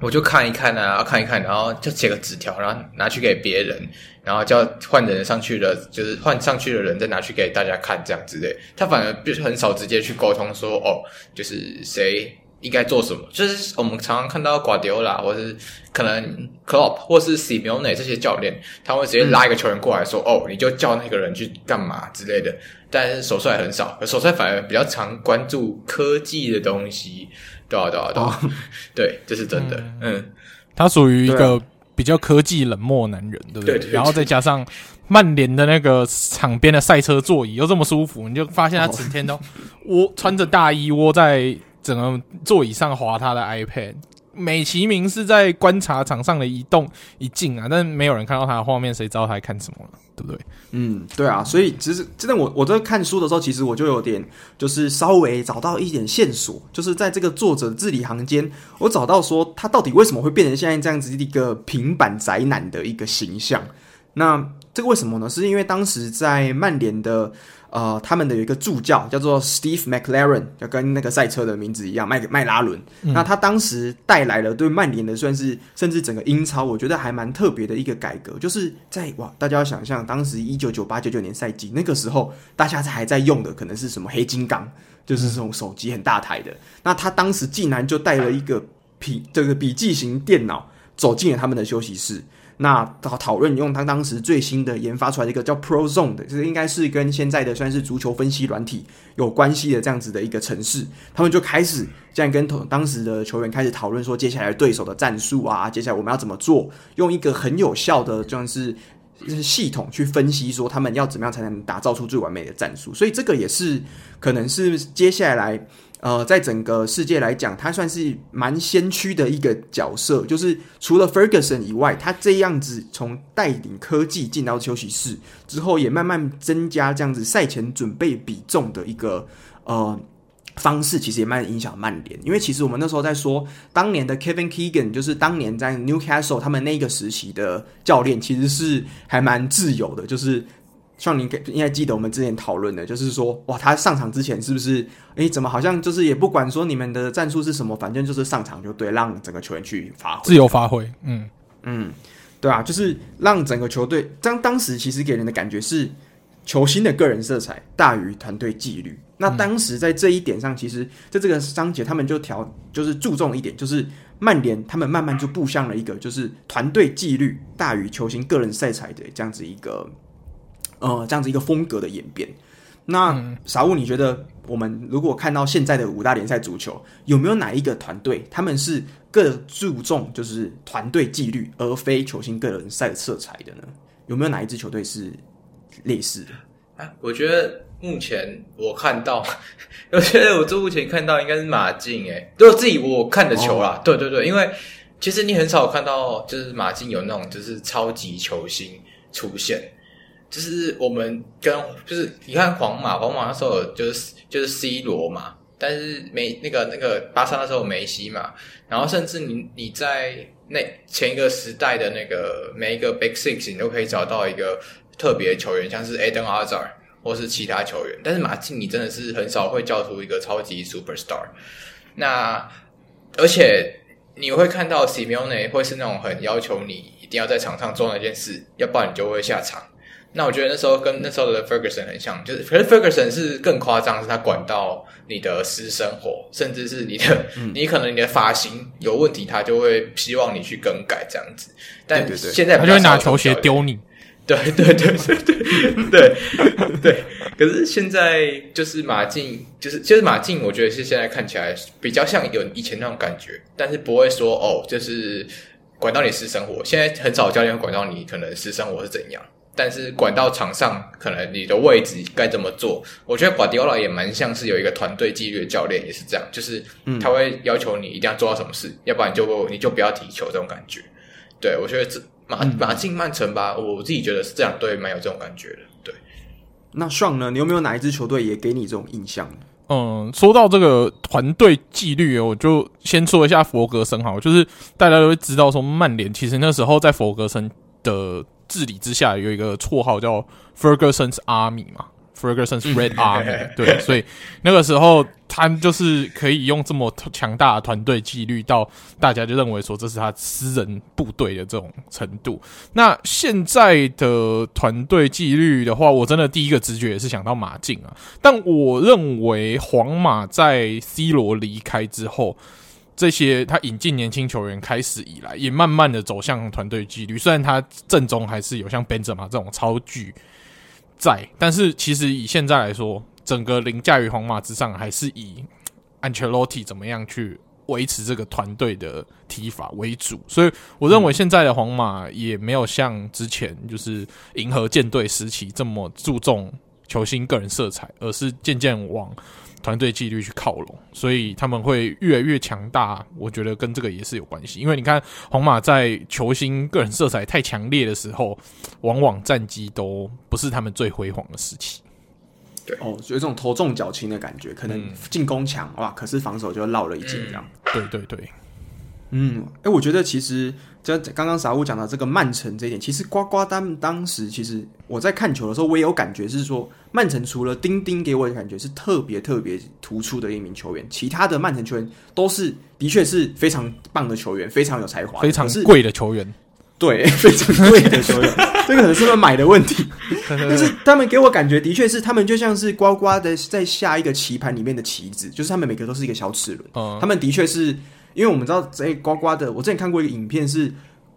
我就看一看啊，看一看，然后就写个纸条，然后拿去给别人，然后叫换人上去了，就是换上去的人再拿去给大家看，这样之类。他反而就是很少直接去沟通说，哦，就是谁。应该做什么？就是我们常常看到瓜迪奥拉，或是可能 Klopp 或是 Simeone 这些教练，他会直接拉一个球员过来说：“嗯、哦，你就叫那个人去干嘛之类的。”但是手帅很少，手帅反而比较常关注科技的东西。对啊，对啊，对啊，哦、对，这是真的。嗯，嗯他属于一个比较科技冷漠男人，对不对？对对对，然后再加上曼联的那个场边的赛车座椅又这么舒服，你就发现他整天都窝穿着大衣窝在。整个座椅上滑他的 iPad，美其名是在观察场上的移动一静啊，但没有人看到他的画面，谁知道他在看什么了，对不对？嗯，对啊，所以其实真的，我我在看书的时候，其实我就有点就是稍微找到一点线索，就是在这个作者字里行间，我找到说他到底为什么会变成现在这样子一个平板宅男的一个形象。那这个为什么呢？是因为当时在曼联的。呃，他们的有一个助教叫做 Steve McLaren，就跟那个赛车的名字一样，麦麦拉伦。嗯、那他当时带来了对曼联的算是甚至整个英超，我觉得还蛮特别的一个改革，就是在哇，大家要想象当时一九九八九九年赛季那个时候，大家还在用的可能是什么黑金刚，就是这种手机很大台的。那他当时竟然就带了一个笔这个笔记型电脑走进了他们的休息室。那讨讨论用他当时最新的研发出来的一个叫 ProZone 的，这应该是跟现在的算是足球分析软体有关系的这样子的一个城市，他们就开始这样跟同当时的球员开始讨论说，接下来对手的战术啊，接下来我们要怎么做，用一个很有效的就是就是系统去分析说他们要怎么样才能打造出最完美的战术，所以这个也是可能是接下来。呃，在整个世界来讲，他算是蛮先驱的一个角色。就是除了 Ferguson 以外，他这样子从带领科技进到休息室之后，也慢慢增加这样子赛前准备比重的一个呃方式，其实也蛮影响曼联。因为其实我们那时候在说，当年的 Kevin Keegan，就是当年在 Newcastle 他们那个时期的教练，其实是还蛮自由的，就是。像您应该记得我们之前讨论的，就是说，哇，他上场之前是不是，诶，怎么好像就是也不管说你们的战术是什么，反正就是上场就对，让整个球员去发挥，自由发挥，嗯嗯，对啊，就是让整个球队，当当时其实给人的感觉是球星的个人色彩大于团队纪律。那当时在这一点上，其实在这个章节他们就调，就是注重一点，就是曼联他们慢慢就步向了一个就是团队纪律大于球星个人色彩的这样子一个。呃，这样子一个风格的演变。那、嗯、傻物，你觉得我们如果看到现在的五大联赛足球，有没有哪一个团队他们是更注重就是团队纪律，而非球星个人赛色彩的呢？有没有哪一支球队是类似的？啊，我觉得目前我看到，我觉得我这目前看到应该是马竞诶，就自己我看的球啦。哦、对对对，因为其实你很少看到，就是马竞有那种就是超级球星出现。就是我们跟就是你看皇马，皇马那时候就是就是 C 罗嘛，但是梅那个那个巴萨那时候梅西嘛，然后甚至你你在那前一个时代的那个每一个 Big Six，你都可以找到一个特别球员，像是 Eden Hazard 或是其他球员，但是马竞你真的是很少会叫出一个超级 Superstar。那而且你会看到 Simeone 会是那种很要求你一定要在场上做那件事，要不然你就会下场。那我觉得那时候跟那时候的 Ferguson 很像，就是可是 Ferguson 是更夸张，是他管到你的私生活，甚至是你的，嗯、你可能你的发型有问题，他就会希望你去更改这样子。但现在他就会拿球鞋丢你。对对对对对对对。可是现在就是马竞，就是就是马竞，我觉得是现在看起来比较像有以前那种感觉，但是不会说哦，就是管到你私生活。现在很少教练会管到你可能私生活是怎样。但是管到场上，可能你的位置该怎么做？我觉得瓜迪奥拉也蛮像是有一个团队纪律的教练，也是这样，就是他会要求你一定要做到什么事，嗯、要不然你就你就不要踢球这种感觉。对，我觉得这马马竞曼城吧，我自己觉得是这两队，蛮有这种感觉的。对，那 Sean 呢？你有没有哪一支球队也给你这种印象？嗯，说到这个团队纪律，我就先说一下弗格森好，就是大家都会知道说曼联其实那时候在弗格森的。治理之下有一个绰号叫 Ferguson's Army 嘛，Ferguson's Red Army，对，所以那个时候他就是可以用这么强大的团队纪律，到大家就认为说这是他私人部队的这种程度。那现在的团队纪律的话，我真的第一个直觉也是想到马竞啊，但我认为皇马在 C 罗离开之后。这些他引进年轻球员开始以来，也慢慢的走向团队纪律。虽然他正中还是有像 Benzema 这种超巨在，但是其实以现在来说，整个凌驾于皇马之上，还是以 Ancelotti 怎么样去维持这个团队的踢法为主。所以我认为现在的皇马也没有像之前就是银河舰队时期这么注重球星个人色彩，而是渐渐往。团队纪律去靠拢，所以他们会越来越强大。我觉得跟这个也是有关系，因为你看红马在球星个人色彩太强烈的时候，往往战绩都不是他们最辉煌的时期。对哦，所以这种头重脚轻的感觉，可能进攻强哇，可是防守就落了一截这样。对对对。嗯，哎、欸，我觉得其实就刚刚傻物讲到这个曼城这一点，其实呱呱当当时其实我在看球的时候，我也有感觉是说，曼城除了丁丁给我的感觉是特别特别突出的一名球员，其他的曼城球员都是的确是非常棒的球员，非常有才华，非常贵的球员，对，非常贵的球员，这个可能是他们买的问题，但是他们给我感觉的确是他们就像是呱呱的在下一个棋盘里面的棋子，就是他们每个都是一个小齿轮，嗯，他们的确是。因为我们知道，这呱呱的，我之前看过一个影片，是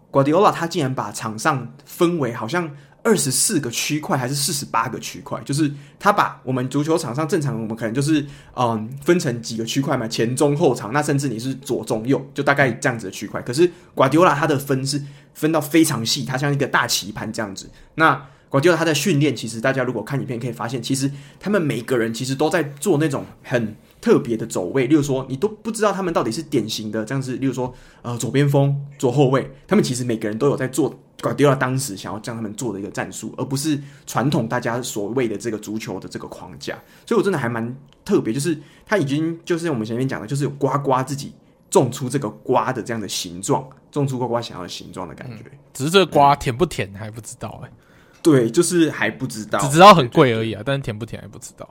瓜迪奥拉他竟然把场上分为好像二十四个区块，还是四十八个区块，就是他把我们足球场上正常，我们可能就是嗯分成几个区块嘛，前中后场，那甚至你是左中右，就大概这样子的区块。可是瓜迪奥拉他的分是分到非常细，他像一个大棋盘这样子。那瓜迪奥拉他的训练，其实大家如果看影片可以发现，其实他们每个人其实都在做那种很。特别的走位，例如说，你都不知道他们到底是典型的这样子。例如说，呃，左边锋、左后卫，他们其实每个人都有在做瓜迪奥拉当时想要将他们做的一个战术，而不是传统大家所谓的这个足球的这个框架。所以我真的还蛮特别，就是他已经就是我们前面讲的，就是有呱呱自己种出这个瓜的这样的形状，种出呱呱想要的形状的感觉。嗯、只是这个瓜甜不甜还不知道哎、欸。对，就是还不知道，只知道很贵而已啊，但是甜不甜还不知道。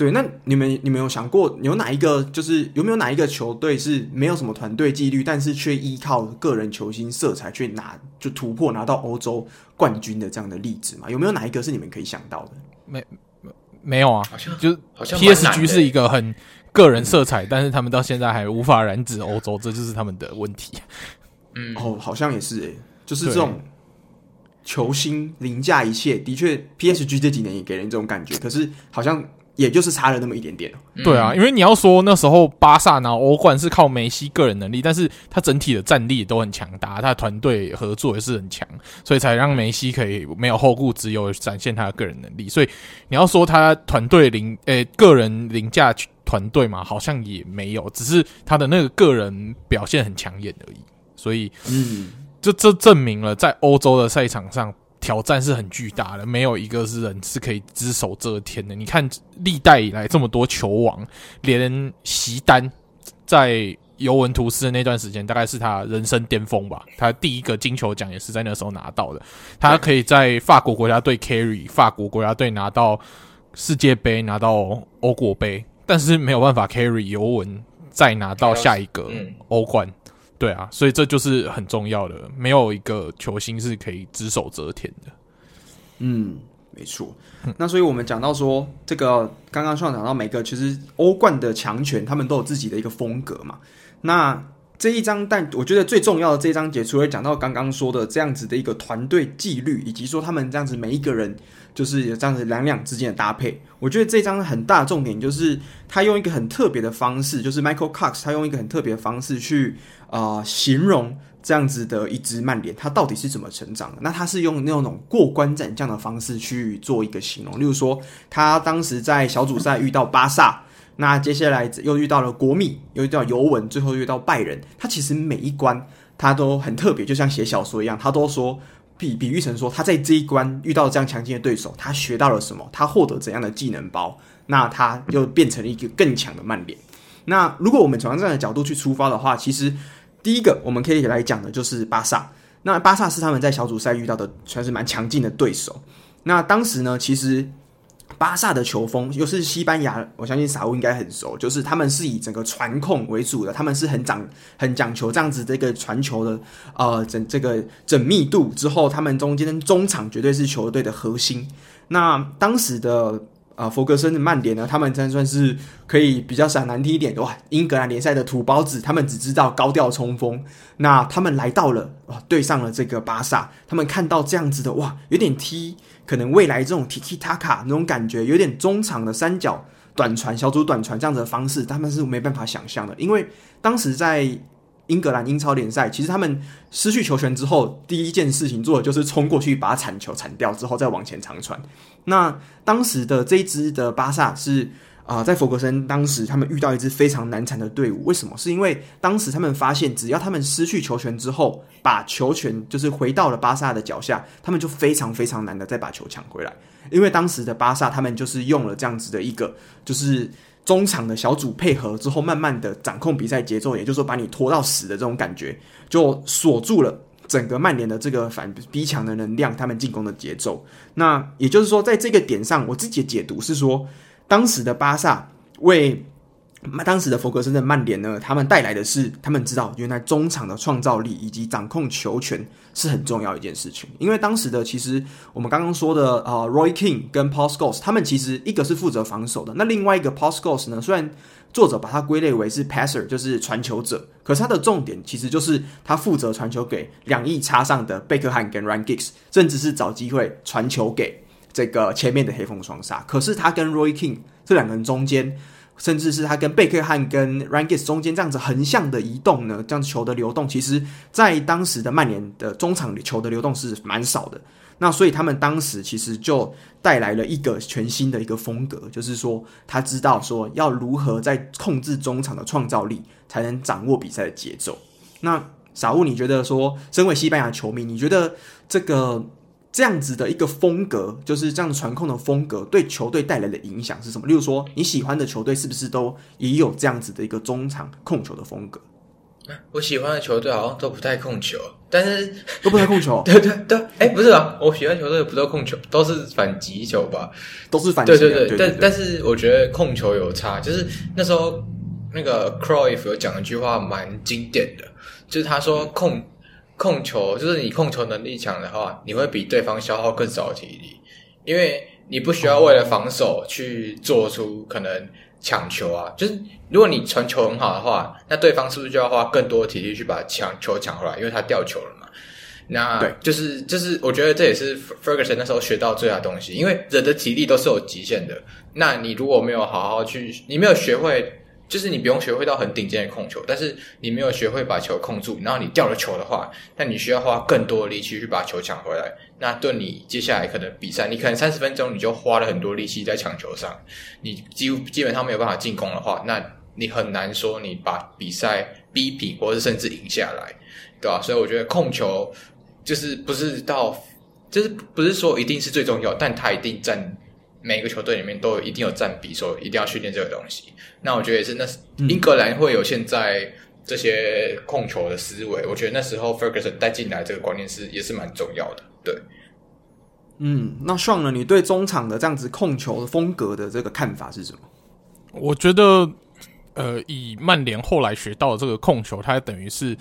对，那你们你们有想过有哪一个就是有没有哪一个球队是没有什么团队纪律，但是却依靠个人球星色彩去拿就突破拿到欧洲冠军的这样的例子吗？有没有哪一个是你们可以想到的？没没有啊，好像就好像 PSG 是一个很个人色彩，但是他们到现在还无法染指欧洲，这就是他们的问题。嗯，哦，好像也是诶、欸，就是这种球星凌驾一切，的确 PSG 这几年也给人这种感觉，可是好像。也就是差了那么一点点。对啊，因为你要说那时候巴萨拿欧冠是靠梅西个人能力，但是他整体的战力都很强大，他的团队合作也是很强，所以才让梅西可以没有后顾之忧展现他的个人能力。所以你要说他团队凌诶、个人凌驾团队嘛，好像也没有，只是他的那个个人表现很抢眼而已。所以，嗯，这这证明了在欧洲的赛场上。挑战是很巨大的，没有一个是人是可以只手遮天的。你看历代以来这么多球王，连席丹在尤文图斯的那段时间，大概是他人生巅峰吧。他第一个金球奖也是在那时候拿到的。他可以在法国国家队 carry 法国国家队拿到世界杯，拿到欧国杯，但是没有办法 carry 尤文再拿到下一个欧冠。对啊，所以这就是很重要的，没有一个球星是可以只手遮天的。嗯，没错。那所以我们讲到说，这个刚刚上讲到每个其实欧冠的强权，他们都有自己的一个风格嘛。那这一章，但我觉得最重要的这一章节，除了讲到刚刚说的这样子的一个团队纪律，以及说他们这样子每一个人。就是有这样子两两之间的搭配，我觉得这张很大的重点就是他用一个很特别的方式，就是 Michael Cox 他用一个很特别的方式去啊、形容这样子的一支曼联，他到底是怎么成长的？那他是用那种过关斩将的方式去做一个形容，例如说他当时在小组赛遇到巴萨，那接下来又遇到了国米，又遇到尤文，最后遇到拜仁，他其实每一关他都很特别，就像写小说一样，他都说。比比喻成说，他在这一关遇到这样强劲的对手，他学到了什么？他获得怎样的技能包？那他就变成了一个更强的曼联。那如果我们从这样的角度去出发的话，其实第一个我们可以来讲的就是巴萨。那巴萨是他们在小组赛遇到的，算是蛮强劲的对手。那当时呢，其实。巴萨的球风又是西班牙，我相信傻物应该很熟，就是他们是以整个传控为主的，他们是很讲很讲求这样子这个传球的，呃，整这个缜密度之后，他们中间中场绝对是球队的核心。那当时的呃弗格森的曼联呢，他们真算是可以比较闪难听一点，哇，英格兰联赛的土包子，他们只知道高调冲锋。那他们来到了哇，对上了这个巴萨，他们看到这样子的哇，有点踢。可能未来这种 Tiki Taka 那种感觉，有点中场的三角短传、小组短传这样子的方式，他们是没办法想象的。因为当时在英格兰英超联赛，其实他们失去球权之后，第一件事情做的就是冲过去把铲球铲掉，之后再往前长传。那当时的这一支的巴萨是。啊、在弗格森当时，他们遇到一支非常难缠的队伍。为什么？是因为当时他们发现，只要他们失去球权之后，把球权就是回到了巴萨的脚下，他们就非常非常难的再把球抢回来。因为当时的巴萨，他们就是用了这样子的一个，就是中场的小组配合之后，慢慢的掌控比赛节奏，也就是说把你拖到死的这种感觉，就锁住了整个曼联的这个反逼抢的能量，他们进攻的节奏。那也就是说，在这个点上，我自己的解读是说。当时的巴萨为当时的弗格森的曼联呢，他们带来的是他们知道原来中场的创造力以及掌控球权是很重要一件事情。因为当时的其实我们刚刚说的呃，Roy Keane 跟 paul'sgoes 他们其实一个是负责防守的，那另外一个 paul'sgoes 呢，虽然作者把它归类为是 passer，就是传球者，可是他的重点其实就是他负责传球给两翼插上的贝克汉跟 Ryan Giggs，甚至是找机会传球给。这个前面的黑凤双煞，可是他跟 Roy King 这两个人中间，甚至是他跟贝克汉跟 r a n g i s 中间这样子横向的移动呢，这样球的流动，其实在当时的曼联的中场球的流动是蛮少的。那所以他们当时其实就带来了一个全新的一个风格，就是说他知道说要如何在控制中场的创造力，才能掌握比赛的节奏。那傻物，你觉得说，身为西班牙球迷，你觉得这个？这样子的一个风格，就是这样传控的风格，对球队带来的影响是什么？例如说，你喜欢的球队是不是都也有这样子的一个中场控球的风格？我喜欢的球队好像都不太控球，但是 都不太控球。对对对，哎、欸，不是啊，我喜欢球队不都控球，都是反击球吧？都是反击。对对对，但但是我觉得控球有差，就是那时候那个 Cruyff 有讲一句话蛮经典的，就是他说控。嗯控球就是你控球能力强的话，你会比对方消耗更少的体力，因为你不需要为了防守去做出可能抢球啊。就是如果你传球很好的话，那对方是不是就要花更多的体力去把抢球抢回来？因为他掉球了嘛。那就是就是，我觉得这也是 Ferguson 那时候学到最大的东西，因为人的体力都是有极限的。那你如果没有好好去，你没有学会，就是你不用学会到很顶尖的控球，但是你没有学会把球控住，然后你掉了球的话，那你需要花更多的力气去把球抢回来。那对你接下来可能比赛，你可能三十分钟你就花了很多力气在抢球上，你几乎基本上没有办法进攻的话，那你很难说你把比赛逼平，或者甚至赢下来，对吧？所以我觉得控球。就是不是到，就是不是说一定是最重要，但它一定占每个球队里面都有一定有占比，说一定要训练这个东西。那我觉得也是，那英格兰会有现在这些控球的思维，我觉得那时候 Ferguson 带进来这个观念是也是蛮重要的。对，嗯，那 Sean 呢？你对中场的这样子控球的风格的这个看法是什么？我觉得，呃，以曼联后来学到的这个控球，它等于是。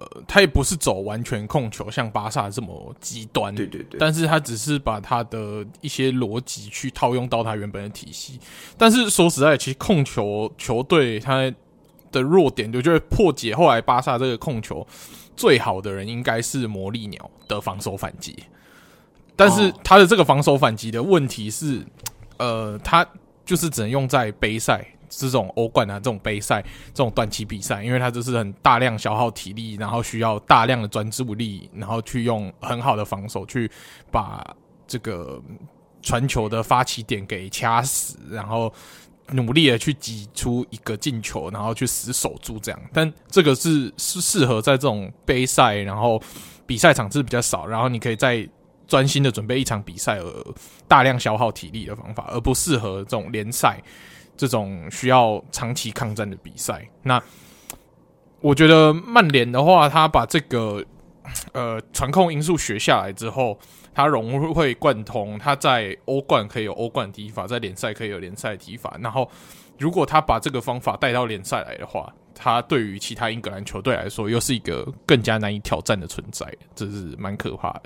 呃，他也不是走完全控球，像巴萨这么极端。对对对。但是他只是把他的一些逻辑去套用到他原本的体系。但是说实在，其实控球球队他的弱点，我觉得破解后来巴萨这个控球最好的人应该是魔力鸟的防守反击。但是他的这个防守反击的问题是，呃，他就是只能用在杯赛。这种欧冠啊，这种杯赛，这种短期比赛，因为它就是很大量消耗体力，然后需要大量的专注力，然后去用很好的防守去把这个传球的发起点给掐死，然后努力的去挤出一个进球，然后去死守住这样。但这个是是适合在这种杯赛，然后比赛场次比较少，然后你可以在专心的准备一场比赛而大量消耗体力的方法，而不适合这种联赛。这种需要长期抗战的比赛，那 我觉得曼联的话，他把这个呃传控因素学下来之后，他融会贯通，他在欧冠可以有欧冠踢法，在联赛可以有联赛踢法。然后，如果他把这个方法带到联赛来的话，他对于其他英格兰球队来说，又是一个更加难以挑战的存在，这是蛮可怕的。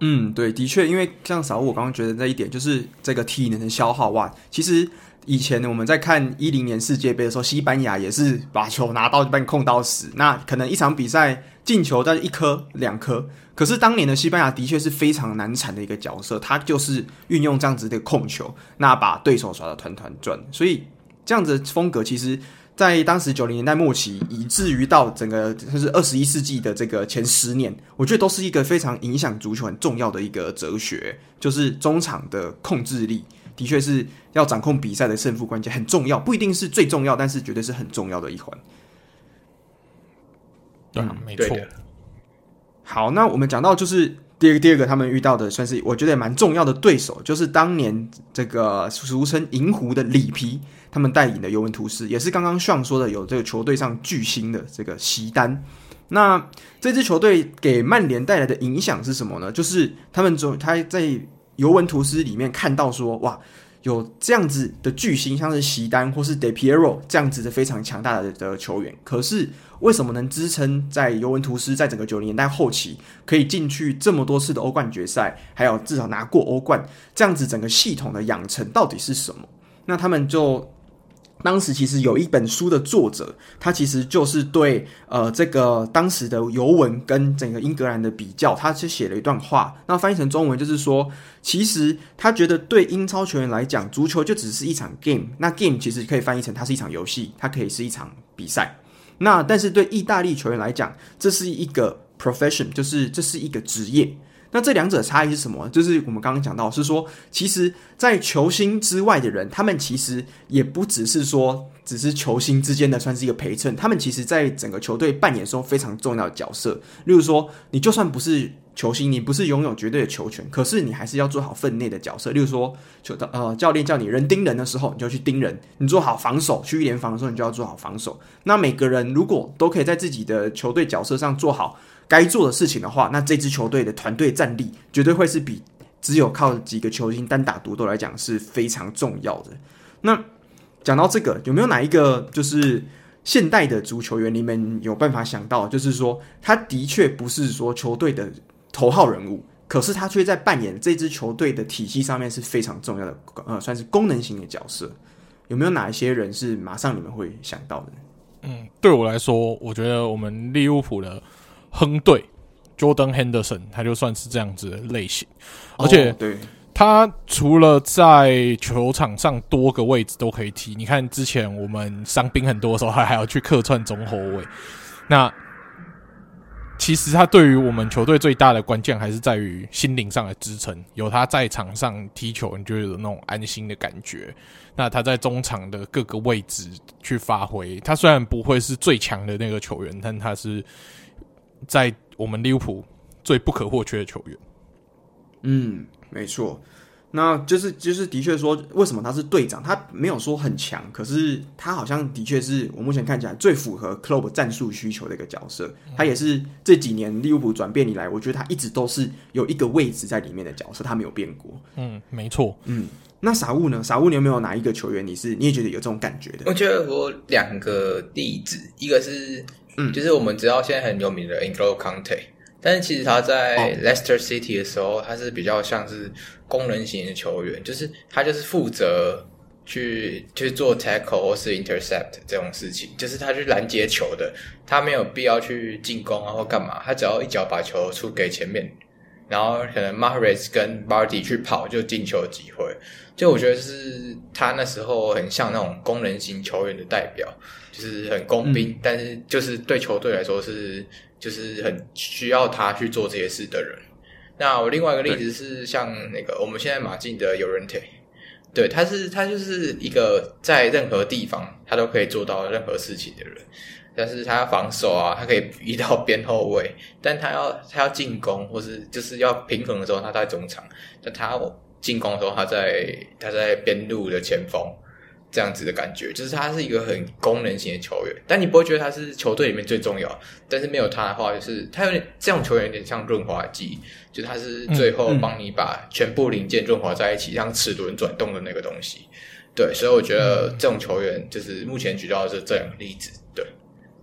嗯，对，的确，因为像小吴我刚刚觉得那一点，就是这个体能的消耗哇，其实。以前，我们在看一零年世界杯的时候，西班牙也是把球拿到就把你控到死。那可能一场比赛进球在一颗两颗，可是当年的西班牙的确是非常难缠的一个角色，他就是运用这样子的控球，那把对手耍得团团转。所以这样子的风格，其实在当时九零年代末期，以至于到整个就是二十一世纪的这个前十年，我觉得都是一个非常影响足球很重要的一个哲学，就是中场的控制力。的确是要掌控比赛的胜负关键，很重要，不一定是最重要，但是绝对是很重要的一环。对、啊，没错。好，那我们讲到就是第二个，第二个他们遇到的算是我觉得也蛮重要的对手，就是当年这个俗称银狐的里皮，他们带领的尤文图斯，也是刚刚上说的有这个球队上巨星的这个席丹。那这支球队给曼联带来的影响是什么呢？就是他们总他在。尤文图斯里面看到说，哇，有这样子的巨星，像是席丹或是 De Piero 这样子的非常强大的的球员，可是为什么能支撑在尤文图斯在整个九零年代后期可以进去这么多次的欧冠决赛，还有至少拿过欧冠，这样子整个系统的养成到底是什么？那他们就。当时其实有一本书的作者，他其实就是对呃这个当时的尤文跟整个英格兰的比较，他就写了一段话。那翻译成中文就是说，其实他觉得对英超球员来讲，足球就只是一场 game。那 game 其实可以翻译成它是一场游戏，它可以是一场比赛。那但是对意大利球员来讲，这是一个 profession，就是这是一个职业。那这两者差异是什么？就是我们刚刚讲到，是说，其实，在球星之外的人，他们其实也不只是说，只是球星之间的算是一个陪衬，他们其实在整个球队扮演中非常重要的角色。例如说，你就算不是球星，你不是拥有绝对的球权，可是你还是要做好分内的角色。例如说，球的呃教练叫你人盯人的时候，你就去盯人；你做好防守，去联防的时候，你就要做好防守。那每个人如果都可以在自己的球队角色上做好。该做的事情的话，那这支球队的团队战力绝对会是比只有靠几个球星单打独斗来讲是非常重要的。那讲到这个，有没有哪一个就是现代的足球员，你们有办法想到，就是说他的确不是说球队的头号人物，可是他却在扮演这支球队的体系上面是非常重要的，呃，算是功能型的角色。有没有哪一些人是马上你们会想到的？嗯，对我来说，我觉得我们利物浦的。亨队 Jordan Henderson，他就算是这样子的类型，而且。他除了在球场上多个位置都可以踢，你看之前我们伤兵很多的时候，他还要去客串中后卫。那其实他对于我们球队最大的关键还是在于心灵上的支撑，有他在场上踢球，你就有那种安心的感觉。那他在中场的各个位置去发挥，他虽然不会是最强的那个球员，但他是在我们利物浦最不可或缺的球员。嗯。没错，那就是就是的确说，为什么他是队长？他没有说很强，可是他好像的确是我目前看起来最符合 club 战术需求的一个角色。他也是这几年利物浦转变以来，我觉得他一直都是有一个位置在里面的角色，他没有变过。嗯，没错。嗯，那傻物呢？傻物，你有没有哪一个球员你是你也觉得有这种感觉的？我觉得我两个例子，一个是嗯，就是我们知道现在很有名的 N'Golo Kante。但是其实他在 Leicester City 的时候，他是比较像是功能型的球员，就是他就是负责去去做 tackle 或是 intercept 这种事情，就是他去拦截球的，他没有必要去进攻啊或干嘛，他只要一脚把球出给前面，然后可能 Mahrez 跟 Bardy 去跑就进球机会。就我觉得是他那时候很像那种功能型球员的代表，就是很工兵，嗯、但是就是对球队来说是。就是很需要他去做这些事的人。那我另外一个例子是像那个我们现在马竞的 Llorente，对，他是他就是一个在任何地方他都可以做到任何事情的人。但是他要防守啊，他可以移到边后卫，但他要他要进攻或是就是要平衡的时候，他在中场；但他进攻的时候，他在他在边路的前锋。这样子的感觉，就是他是一个很功能型的球员，但你不会觉得他是球队里面最重要。但是没有他的话，就是他有点这种球员有点像润滑剂，就是他是最后帮你把全部零件润滑在一起，让齿轮转动的那个东西。对，所以我觉得这种球员就是目前举到的是这两个例子。对，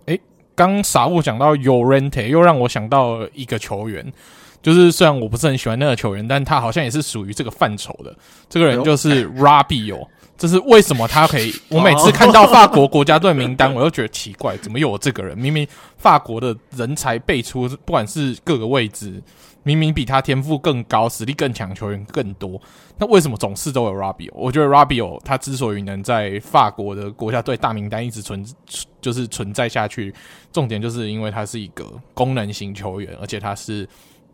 诶，刚傻物讲到 Llorente，又让我想到一个球员，就是虽然我不是很喜欢那个球员，但他好像也是属于这个范畴的。这个人就是 Rabiot。这是为什么他可以？我每次看到法国国家队名单，我都觉得奇怪，怎么有我这个人？明明法国的人才辈出，不管是各个位置，明明比他天赋更高、实力更强球员更多，那为什么总是都有 Rabiot？我觉得 Rabiot 他之所以能在法国的国家队大名单一直存，就是存在下去，重点就是因为他是一个功能型球员，而且他是。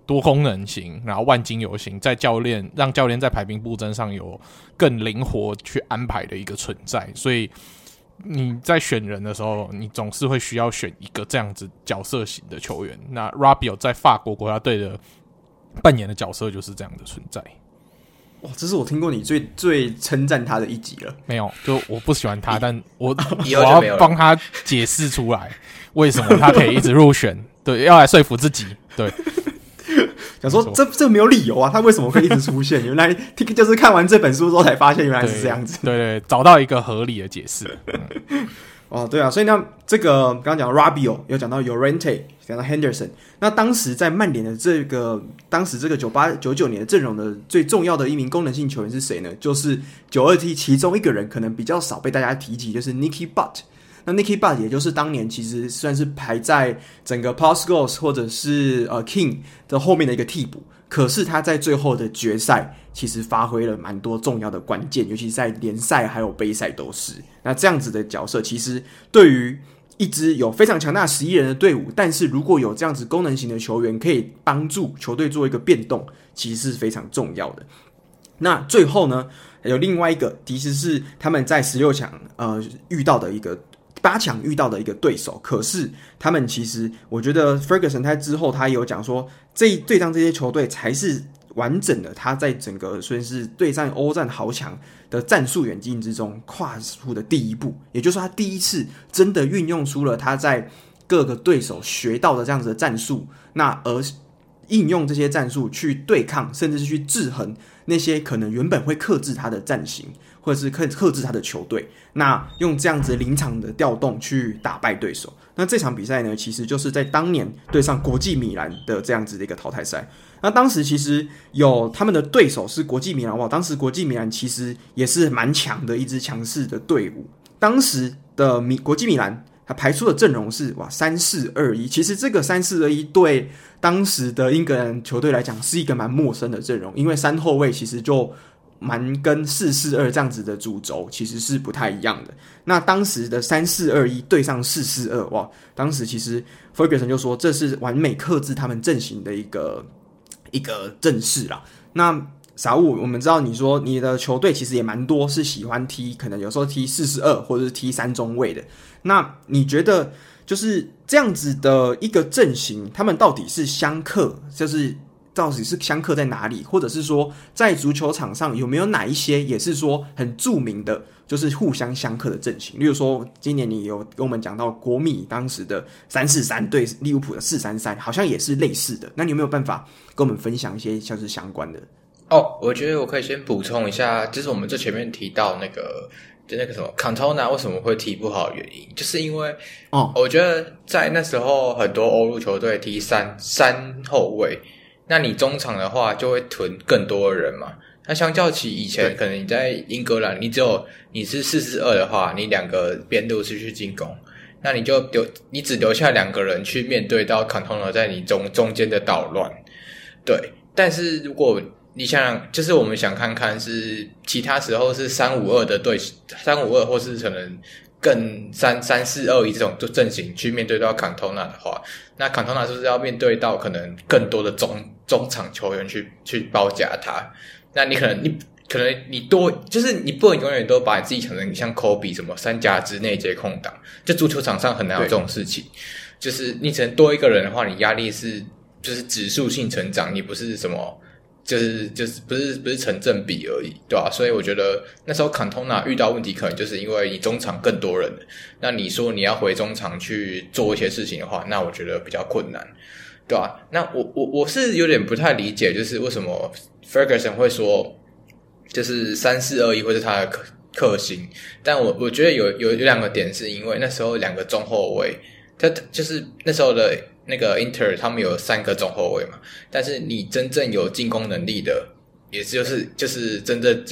多功能型，然后万金油型，在教练让教练在排兵布阵上有更灵活去安排的一个存在，所以你在选人的时候，你总是会需要选一个这样子角色型的球员。那 Rabiot 在法国国家队的扮演的角色就是这样的存在。哇，这是我听过你最最称赞他的一集了。没有，就我不喜欢他，但我 我要帮他解释出来为什么他可以一直入选。对，要来说服自己。对。想说这这没有理由啊，他为什么会一直出现？原来听就是看完这本书之后才发现原来是这样子。对，对对，找到一个合理的解释。哦，对啊，所以呢，这个刚刚讲 Rabiot 有讲到 Llorente，讲到 Henderson。那当时在曼联的这个当时这个九八九九年的阵容的最重要的一名功能性球员是谁呢？就是九二 T 其中一个人，可能比较少被大家提及，就是 Nicky Butt。那 Nicky Butt 也就是当年其实算是排在整个 Pals Goos 或者是呃 King 的后面的一个替补，可是他在最后的决赛其实发挥了蛮多重要的关键，尤其在联赛还有杯赛都是。那这样子的角色，其实对于一支有非常强大十一人的队伍，但是如果有这样子功能型的球员可以帮助球队做一个变动，其实是非常重要的。那最后呢，有另外一个，其实是他们在十六强呃遇到的一个。八强遇到的一个对手，可是他们其实，我觉得 Ferguson 他之后他有讲说，这对仗这些球队才是完整的，他在整个算是对战欧战豪强的战术远近之中跨出的第一步，也就是他第一次真的运用出了他在各个对手学到的这样子的战术，那而应用这些战术去对抗，甚至是去制衡那些可能原本会克制他的战型。或者是克克制他的球队，那用这样子临场的调动去打败对手。那这场比赛呢，其实就是在当年对上国际米兰的这样子的一个淘汰赛。那当时其实有他们的对手是国际米兰哇，当时国际米兰其实也是蛮强的一支强势的队伍。当时的米国际米兰他排出的阵容是哇三四二一。其实这个三四二一对当时的英格兰球队来讲是一个蛮陌生的阵容，因为三后卫其实就蛮跟四四二这样子的主轴其实是不太一样的。那当时的三四二一对上四四二，哇，当时其实 Ferguson 就说这是完美克制他们阵型的一个一个阵势啦。那傻物，我们知道你说你的球队其实也蛮多是喜欢踢，可能有时候踢四四二或者是踢三中卫的。那你觉得就是这样子的一个阵型，他们到底是相克，就是到底是相克在哪里？或者是说在足球场上有没有哪一些也是说很著名的，就是互相相克的阵型？例如说今年你有跟我们讲到国米当时的三四三对利物浦的四三三，好像也是类似的。那你有没有办法跟我们分享一些像是相关的？哦，我觉得我可以先补充一下，就是我们最前面提到那个，那个什么，Cantona 为什么会踢不好的原因，就是因为哦，我觉得在那时候很多欧陆球队踢三三后卫，那你中场的话就会囤更多的人嘛。那相较起以前，可能你在英格兰，你只有你是四四二的话，你两个边路是去进攻，那你就留你只留下两个人去面对到 Cantona 在你中中间的捣乱。对，但是如果你想想，就是我们想看看是其他时候是三五二的队，三五二或是可能更三三四二一这种就阵型去面对到坎托纳的话，那坎托纳是不是要面对到可能更多的中中场球员去去包夹他？那你可能你可能你多就是你不能永远都把你自己想成像科比什么三甲之内接空档，就足球场上很难有这种事情。就是你只能多一个人的话，你压力是就是指数性成长，你不是什么。就是就是不是不是成正比而已，对吧？所以我觉得那时候坎通纳遇到问题，可能就是因为你中场更多人，那你说你要回中场去做一些事情的话，那我觉得比较困难，对吧？那我我我是有点不太理解，就是为什么 Ferguson 会说就是三四二一会是他的克克星，但我我觉得有有有两个点，是因为那时候两个中后卫，他就是那时候的。那个 Inter 他们有三个中后卫嘛，但是你真正有进攻能力的，也就是就是真正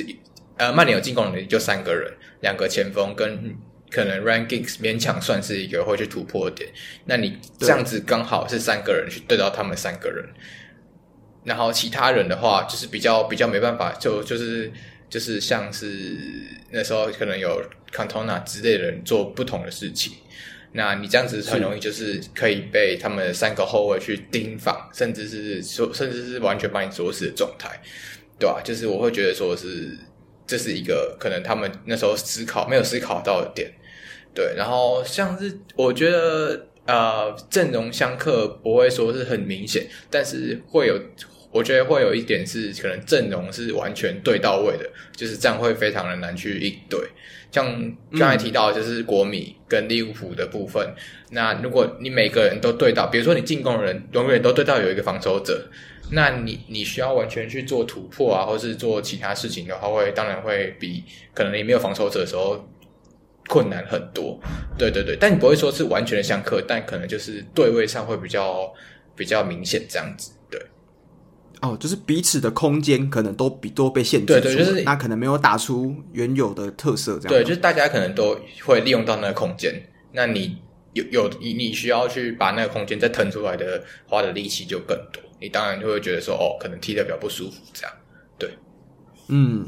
呃曼联有进攻能力就三个人，两个前锋跟可能 Ryan Giggs 勉强算是一个会去突破点，那你这样子刚好是三个人去对到他们三个人，然后其他人的话就是比较比较没办法，就就是就是像是那时候可能有 Cantona 之类的人做不同的事情。那你这样子很容易就是可以被他们三个后卫去盯防，甚至是说，甚至是完全把你锁死的状态，对吧？就是我会觉得说是这是一个可能他们那时候思考没有思考到的点，对。然后像是我觉得呃阵容相克不会说是很明显，但是会有。我觉得会有一点是，可能阵容是完全对到位的，就是这样会非常的难去应对。像刚才提到，就是国米跟利物浦的部分。嗯、那如果你每个人都对到，比如说你进攻的人永远都对到有一个防守者，那你你需要完全去做突破啊，或是做其他事情的话，会当然会比可能你没有防守者的时候困难很多。对对对，但你不会说是完全的相克，但可能就是对位上会比较比较明显这样子。哦，就是彼此的空间可能都比都被限制住，对对，就是那可能没有打出原有的特色，这样。对，就是大家可能都会利用到那个空间，那你有有你你需要去把那个空间再腾出来的，花的力气就更多，你当然就会觉得说，哦，可能踢的比较不舒服，这样。对，嗯，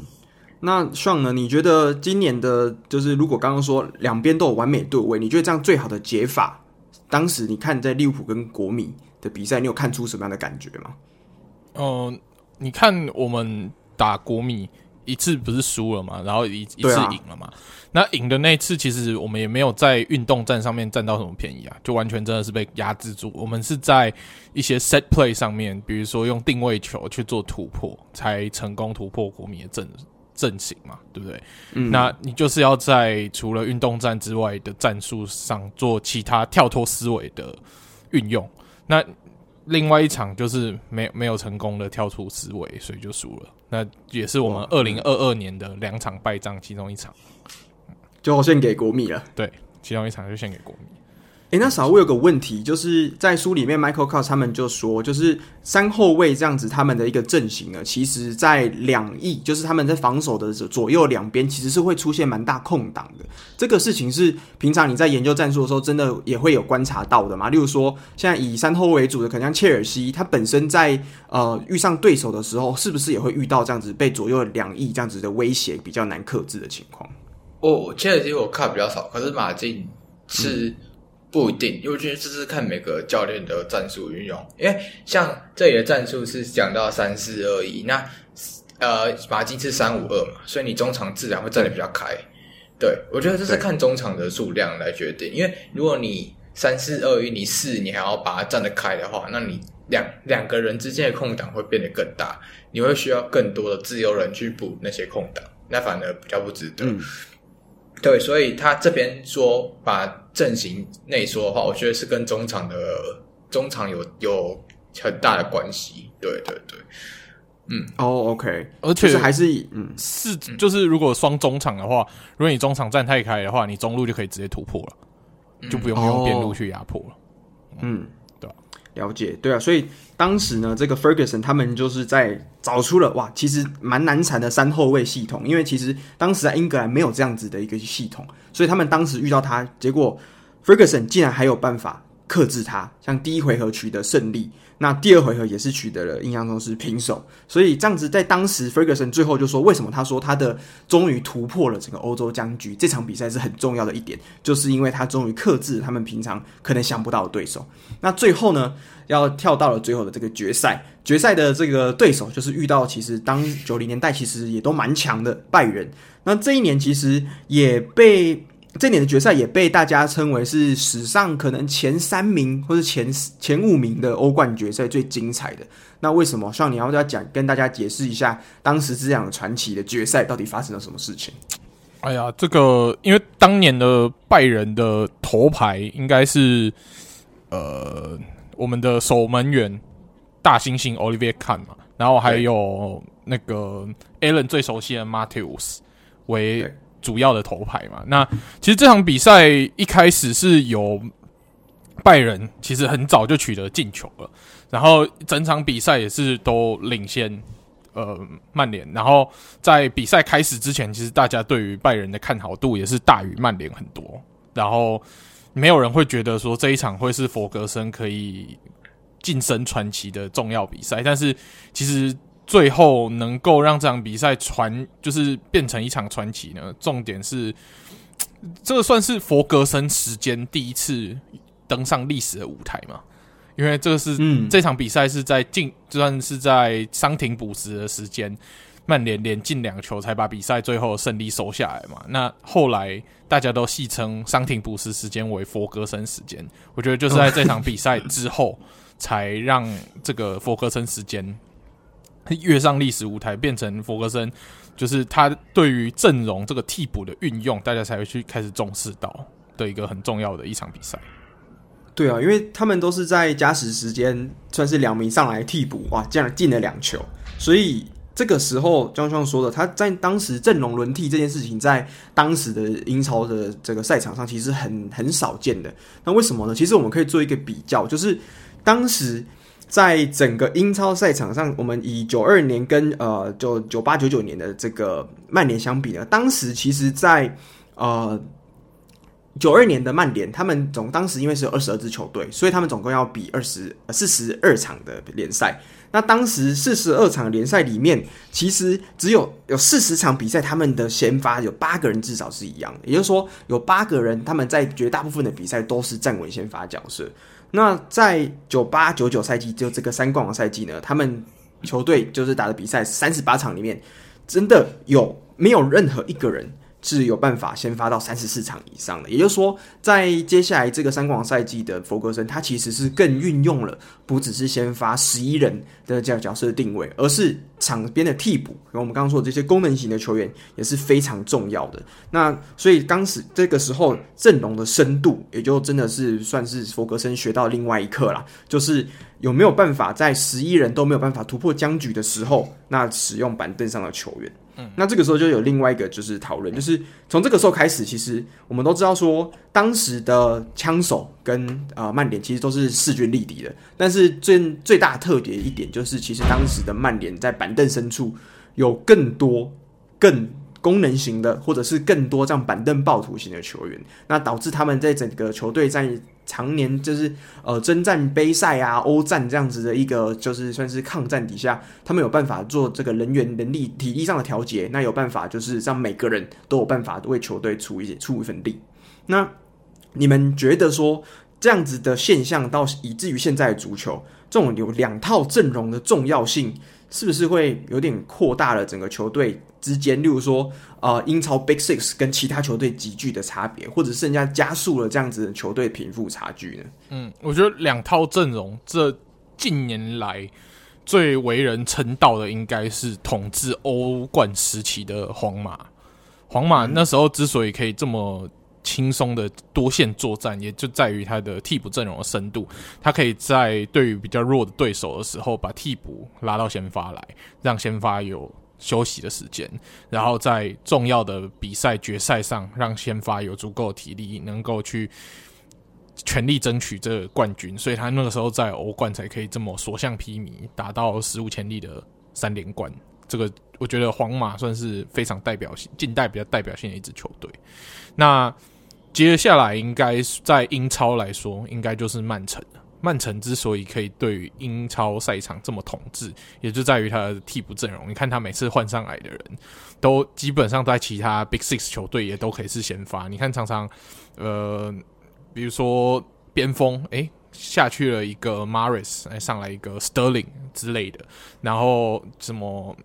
那 Sean 呢？你觉得今年的，就是如果刚刚说两边都有完美对位，你觉得这样最好的解法？当时你看在利物浦跟国米的比赛，你有看出什么样的感觉吗？嗯、呃，你看我们打国米一次不是输了嘛，然后一一次赢了嘛。啊、那赢的那一次，其实我们也没有在运动战上面占到什么便宜啊，就完全真的是被压制住。我们是在一些 set play 上面，比如说用定位球去做突破，才成功突破国米的阵阵型嘛，对不对？嗯，那你就是要在除了运动战之外的战术上做其他跳脱思维的运用。那另外一场就是没没有成功的跳出思维，所以就输了。那也是我们二零二二年的两场败仗其中一场，就献给国米了。对，其中一场就献给国米。哎，那少我有个问题，就是在书里面，Michael Kors 他们就说，就是三后卫这样子，他们的一个阵型呢，其实在两翼，就是他们在防守的左右两边，其实是会出现蛮大空档的。这个事情是平常你在研究战术的时候，真的也会有观察到的嘛？例如说，现在以三后卫为主的，可能像切尔西，他本身在呃遇上对手的时候，是不是也会遇到这样子被左右两翼这样子的威胁，比较难克制的情况？哦，切尔西我看比较少，可是马竞是。嗯不一定，因为我觉得这是看每个教练的战术运用。因为像这里的战术是讲到三四二一，那呃马竞是三五二嘛，所以你中场自然会站得比较开。对，我觉得这是看中场的数量来决定。因为如果你三四二一，你四你还要把它站得开的话，那你两两个人之间的空档会变得更大，你会需要更多的自由人去补那些空档，那反而比较不值得。嗯对，所以他这边说把阵型内缩的话，我觉得是跟中场的中场有有很大的关系。对对对，嗯，哦、oh，OK，而且是还是嗯是就是如果双中场的话，如果你中场站太开的话，你中路就可以直接突破了，嗯、就不用用边路去压迫了。嗯？了解，对啊，所以当时呢，这个 Ferguson 他们就是在找出了哇，其实蛮难缠的三后卫系统，因为其实当时在英格兰没有这样子的一个系统，所以他们当时遇到他，结果 Ferguson 竟然还有办法克制他，像第一回合取得胜利。那第二回合也是取得了，印象中是平手，所以这样子在当时，Ferguson 最后就说，为什么他说他的终于突破了整个欧洲僵局，这场比赛是很重要的一点，就是因为他终于克制他们平常可能想不到的对手。那最后呢，要跳到了最后的这个决赛，决赛的这个对手就是遇到其实当九零年代其实也都蛮强的拜仁，那这一年其实也被。这年的决赛也被大家称为是史上可能前三名或者前前五名的欧冠决赛最精彩的。那为什么？希望你要不要讲跟大家解释一下当时这样传奇的决赛到底发生了什么事情？哎呀，这个因为当年的拜仁的头牌应该是呃我们的守门员大猩猩 Oliver Kahn 嘛，然后还有那个 Allen 最熟悉的 Matthäus 为。主要的头牌嘛，那其实这场比赛一开始是有拜仁，其实很早就取得进球了，然后整场比赛也是都领先呃曼联，然后在比赛开始之前，其实大家对于拜仁的看好度也是大于曼联很多，然后没有人会觉得说这一场会是弗格森可以晋升传奇的重要比赛，但是其实。最后能够让这场比赛传，就是变成一场传奇呢？重点是，这个算是佛格森时间第一次登上历史的舞台嘛？因为这个是、嗯、这场比赛是在进，就算是在伤停补时的时间，曼联连进两球才把比赛最后胜利收下来嘛。那后来大家都戏称伤停补时时间为佛格森时间，我觉得就是在这场比赛之后，才让这个佛格森时间。跃上历史舞台，变成弗格森，就是他对于阵容这个替补的运用，大家才会去开始重视到的一个很重要的一场比赛。对啊，因为他们都是在加时时间，算是两名上来替补，哇，这样进了两球，所以这个时候，江双说的，他在当时阵容轮替这件事情，在当时的英超的这个赛场上，其实很很少见的。那为什么呢？其实我们可以做一个比较，就是当时。在整个英超赛场上，我们以九二年跟呃就九八九九年的这个曼联相比呢，当时其实在，呃九二年的曼联，他们总当时因为是有二十二支球队，所以他们总共要比二十四十二场的联赛。那当时四十二场联赛里面，其实只有有四十场比赛，他们的先发有八个人至少是一样的，也就是说有八个人他们在绝大部分的比赛都是站稳先发角色。那在九八九九赛季，就这个三冠王赛季呢，他们球队就是打的比赛三十八场里面，真的有没有任何一个人是有办法先发到三十四场以上的，也就是说，在接下来这个三冠赛季的弗格森，他其实是更运用了不只是先发十一人的这样角色定位，而是场边的替补，和我们刚刚说的这些功能型的球员也是非常重要的。那所以当时这个时候阵容的深度，也就真的是算是弗格森学到另外一课啦，就是有没有办法在十一人都没有办法突破僵局的时候，那使用板凳上的球员。嗯，那这个时候就有另外一个就是讨论，就是从这个时候开始，其实我们都知道说，当时的枪手跟呃曼联其实都是势均力敌的。但是最最大特点一点就是，其实当时的曼联在板凳深处有更多更功能型的，或者是更多这样板凳暴徒型的球员，那导致他们在整个球队在常年就是呃征战杯赛啊、欧战这样子的一个就是算是抗战底下，他们有办法做这个人员能力、体力上的调节，那有办法就是让每个人都有办法为球队出一些出一份力。那你们觉得说这样子的现象，到以至于现在的足球这种有两套阵容的重要性，是不是会有点扩大了整个球队之间，例如说，呃，英超 Big Six 跟其他球队急剧的差别，或者是更加加速了这样子的球队贫富差距呢？嗯，我觉得两套阵容，这近年来最为人称道的，应该是统治欧冠时期的皇马。皇马那时候之所以可以这么轻松的多线作战，也就在于他的替补阵容的深度。他可以在对于比较弱的对手的时候，把替补拉到先发来，让先发有休息的时间，然后在重要的比赛决赛上，让先发有足够的体力，能够去全力争取这个冠军。所以他那个时候在欧冠才可以这么所向披靡，达到史无前例的三连冠。这个我觉得皇马算是非常代表性，近代比较代表性的一支球队。那接下来应该在英超来说，应该就是曼城。曼城之所以可以对于英超赛场这么统治，也就在于他的替补阵容。你看他每次换上来的人，都基本上在其他 Big Six 球队也都可以是先发。你看常常，呃，比如说边锋，诶，下去了一个 Mahrez，来上来一个 Sterling 之类的，然后什么。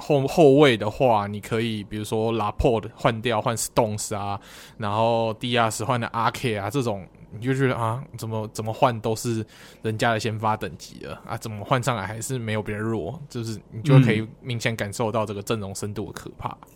后后卫的话，你可以比如说拉破的换掉换 Stones 啊，然后迪亚斯换的阿 K 啊，这种你就觉得啊，怎么怎么换都是人家的先发等级了啊，怎么换上来还是没有别人弱，就是你就可以明显感受到这个阵容深度的可怕。嗯。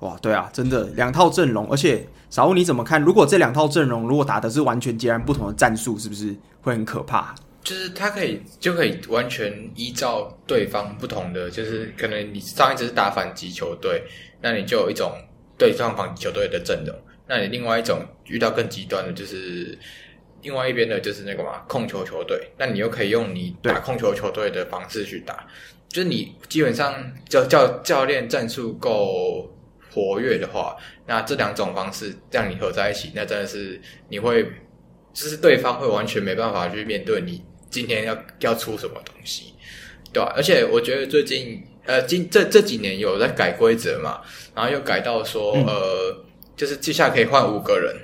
哇，对啊，真的两套阵容，而且小吴你怎么看？如果这两套阵容如果打的是完全截然不同的战术，是不是会很可怕？就是他可以就可以完全依照对方不同的，就是可能你上一支是打反击球队，那你就有一种对上反击球队的阵容；那你另外一种遇到更极端的，就是另外一边的就是那个嘛控球球队，那你又可以用你打控球球队的方式去打。就是你基本上教教教练战术够活跃的话，那这两种方式让你合在一起，那真的是你会就是对方会完全没办法去面对你。今天要要出什么东西，对吧？而且我觉得最近呃，今这这几年有在改规则嘛，然后又改到说、嗯、呃，就是接下来可以换五个人，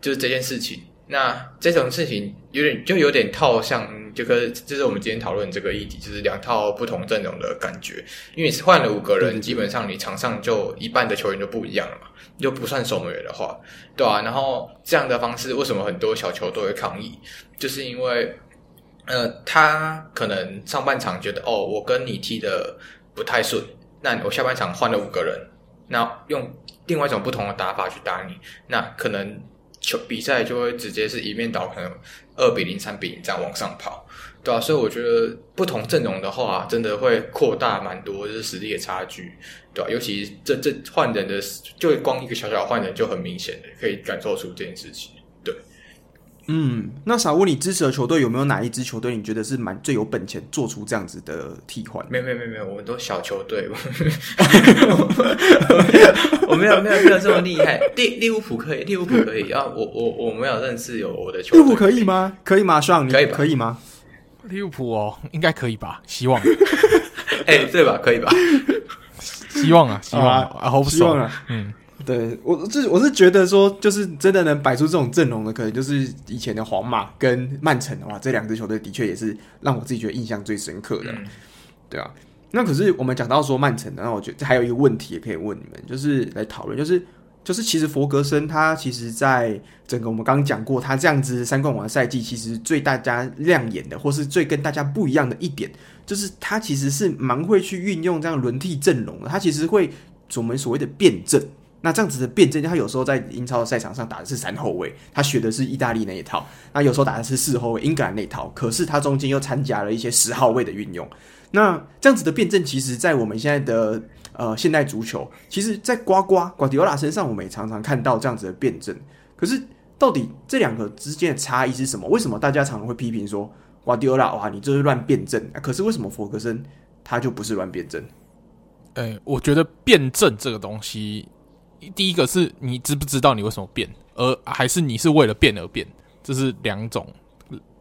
就是这件事情。那这种事情有点就有点套像，就跟就是我们今天讨论这个议题，就是两套不同阵容的感觉。因为你换了五个人，基本上你场上就一半的球员就不一样了嘛，就不算守门员的话，对啊，然后这样的方式，为什么很多小球都会抗议？就是因为。呃，他可能上半场觉得哦，我跟你踢的不太顺，那我下半场换了五个人，那用另外一种不同的打法去打你，那可能球比赛就会直接是一面倒，可能二比零、三比零这样往上跑，对啊，所以我觉得不同阵容的话，真的会扩大蛮多就是实力的差距，对吧？尤其这这换人的，就光一个小小换人就很明显的可以感受出这件事情。嗯，那傻问，你支持的球队有没有哪一支球队你觉得是蛮最有本钱做出这样子的替换？没有没有没有，我们都小球队，我没有没有没有这么厉害。利利物浦可以，利物浦可以啊！我我我没有认识有我的球队，利物浦可以吗？可以吗？上可以可以吗？利物浦哦，应该可以吧？希望，哎、欸，对吧？可以吧？希望啊，希望啊，啊好希望啊，嗯。对我，这我是觉得说，就是真的能摆出这种阵容的，可能就是以前的皇马跟曼城的话，这两支球队的确也是让我自己觉得印象最深刻的，嗯、对啊。那可是我们讲到说曼城，然后我觉得还有一个问题也可以问你们，就是来讨论，就是就是其实弗格森他其实在整个我们刚刚讲过，他这样子三冠王赛季，其实最大家亮眼的，或是最跟大家不一样的一点，就是他其实是蛮会去运用这样轮替阵容的，他其实会我们所谓的变阵。那这样子的辩证，他有时候在英超的赛场上打的是三后卫，他学的是意大利那一套；那有时候打的是四后卫，英格兰那一套。可是他中间又掺加了一些十号位的运用。那这样子的辩证，其实在我们现在的呃现代足球，其实，在瓜瓜瓜迪奥拉身上，我们也常常看到这样子的辩证。可是，到底这两个之间的差异是什么？为什么大家常常会批评说瓜迪奥拉哇，你这是乱辩证？可是为什么弗格森他就不是乱辩证？哎、我觉得辩证这个东西，第一个是你知不知道你为什么变，而还是你是为了变而变，这是两种。